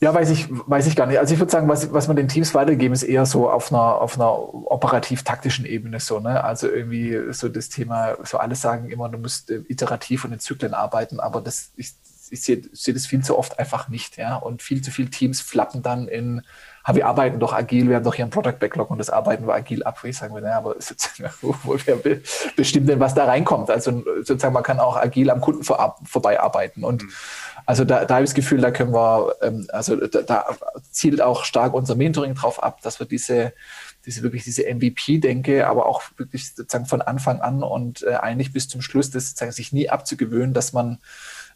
Ja, weiß ich, weiß ich gar nicht. Also ich würde sagen, was, was man den Teams weitergeben, ist eher so auf einer, auf einer operativ-taktischen Ebene so, ne? Also irgendwie so das Thema, so alle sagen immer, du musst äh, iterativ und in Zyklen arbeiten, aber das, ich, ich sehe seh das viel zu oft einfach nicht, ja. Und viel zu viele Teams flappen dann in, wir arbeiten doch agil, wir haben doch hier einen Product Backlog und das arbeiten wir agil ab. Ich sagen naja, aber wer bestimmt denn, was da reinkommt? Also sozusagen, man kann auch agil am Kunden vor, vorbei arbeiten. Und mhm. also da, da habe ich das Gefühl, da können wir, ähm, also da, da zielt auch stark unser Mentoring drauf ab, dass wir diese diese wirklich diese MVP-Denke, aber auch wirklich sozusagen von Anfang an und äh, eigentlich bis zum Schluss, das sozusagen sich nie abzugewöhnen, dass man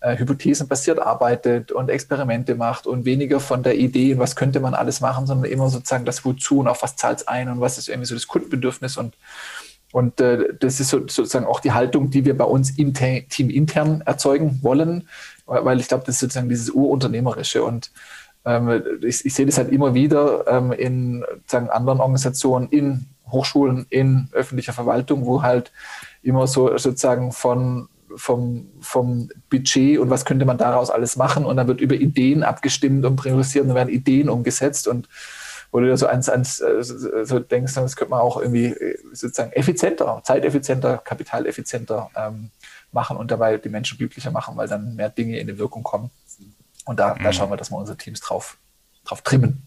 äh, hypothesenbasiert arbeitet und Experimente macht und weniger von der Idee, was könnte man alles machen, sondern immer sozusagen das Wozu und auf was zahlt es ein und was ist irgendwie so das Kundenbedürfnis und und äh, das ist so, sozusagen auch die Haltung, die wir bei uns im Team intern erzeugen wollen, weil ich glaube, das ist sozusagen dieses Urunternehmerische. Und ähm, ich, ich sehe das halt immer wieder ähm, in sozusagen anderen Organisationen, in Hochschulen, in öffentlicher Verwaltung, wo halt immer so sozusagen von vom, vom Budget und was könnte man daraus alles machen und dann wird über Ideen abgestimmt und priorisiert und dann werden Ideen umgesetzt und wo du so ans, ans äh, so denkst, das könnte man auch irgendwie äh, sozusagen effizienter, zeiteffizienter, kapitaleffizienter ähm, machen und dabei die Menschen glücklicher machen, weil dann mehr Dinge in die Wirkung kommen. Und da, mhm. da schauen wir, dass wir unsere Teams drauf, drauf trimmen.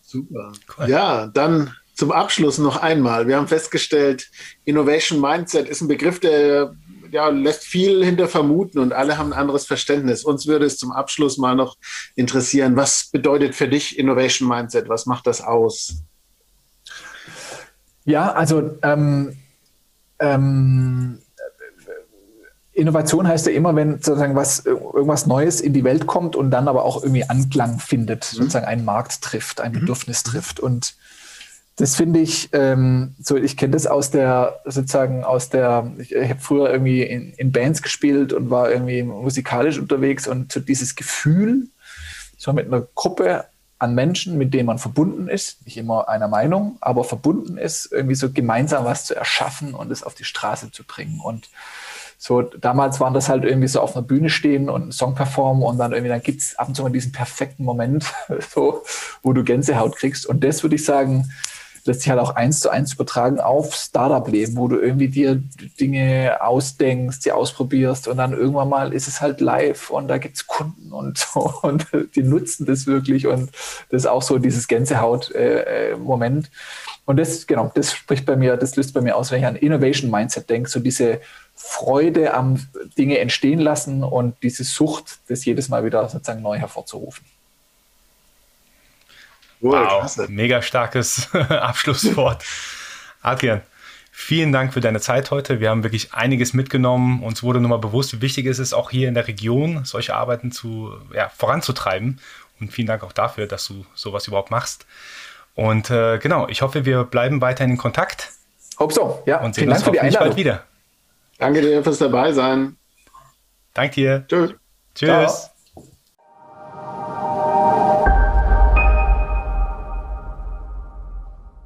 Super. Cool. Ja, dann zum Abschluss noch einmal. Wir haben festgestellt, Innovation Mindset ist ein Begriff, der ja, lässt viel hinter vermuten und alle haben ein anderes Verständnis. Uns würde es zum Abschluss mal noch interessieren, was bedeutet für dich Innovation Mindset? Was macht das aus? Ja, also ähm, ähm, Innovation heißt ja immer, wenn sozusagen was, irgendwas Neues in die Welt kommt und dann aber auch irgendwie Anklang findet, mhm. sozusagen einen Markt trifft, ein mhm. Bedürfnis trifft. Und das finde ich, ähm, so ich kenne das aus der, sozusagen aus der, ich, ich habe früher irgendwie in, in, Bands gespielt und war irgendwie musikalisch unterwegs und so dieses Gefühl, so mit einer Gruppe an Menschen, mit denen man verbunden ist, nicht immer einer Meinung, aber verbunden ist, irgendwie so gemeinsam was zu erschaffen und es auf die Straße zu bringen. Und so, damals waren das halt irgendwie so auf einer Bühne stehen und einen Song performen und dann irgendwie, dann gibt es ab und zu mal diesen perfekten Moment, so, wo du Gänsehaut kriegst. Und das würde ich sagen, lässt sich halt auch eins zu eins übertragen auf Startup-Leben, wo du irgendwie dir Dinge ausdenkst, die ausprobierst und dann irgendwann mal ist es halt live und da gibt es Kunden und so und die nutzen das wirklich und das ist auch so dieses Gänsehaut-Moment. Äh, und das, genau, das spricht bei mir, das löst bei mir aus, wenn ich an Innovation-Mindset denke, so diese Freude am Dinge entstehen lassen und diese Sucht, das jedes Mal wieder sozusagen neu hervorzurufen. Cool, wow, klasse. mega starkes Abschlusswort. Adrian, vielen Dank für deine Zeit heute. Wir haben wirklich einiges mitgenommen. Uns wurde nochmal bewusst, wie wichtig es ist, auch hier in der Region solche Arbeiten zu, ja, voranzutreiben. Und vielen Dank auch dafür, dass du sowas überhaupt machst. Und äh, genau, ich hoffe, wir bleiben weiterhin in Kontakt. Hopp so, ja. Und sehen vielen uns Dank für die Einladung. bald wieder. Danke dir fürs dabei sein. Danke dir. Tschüss. Tschüss. Ciao.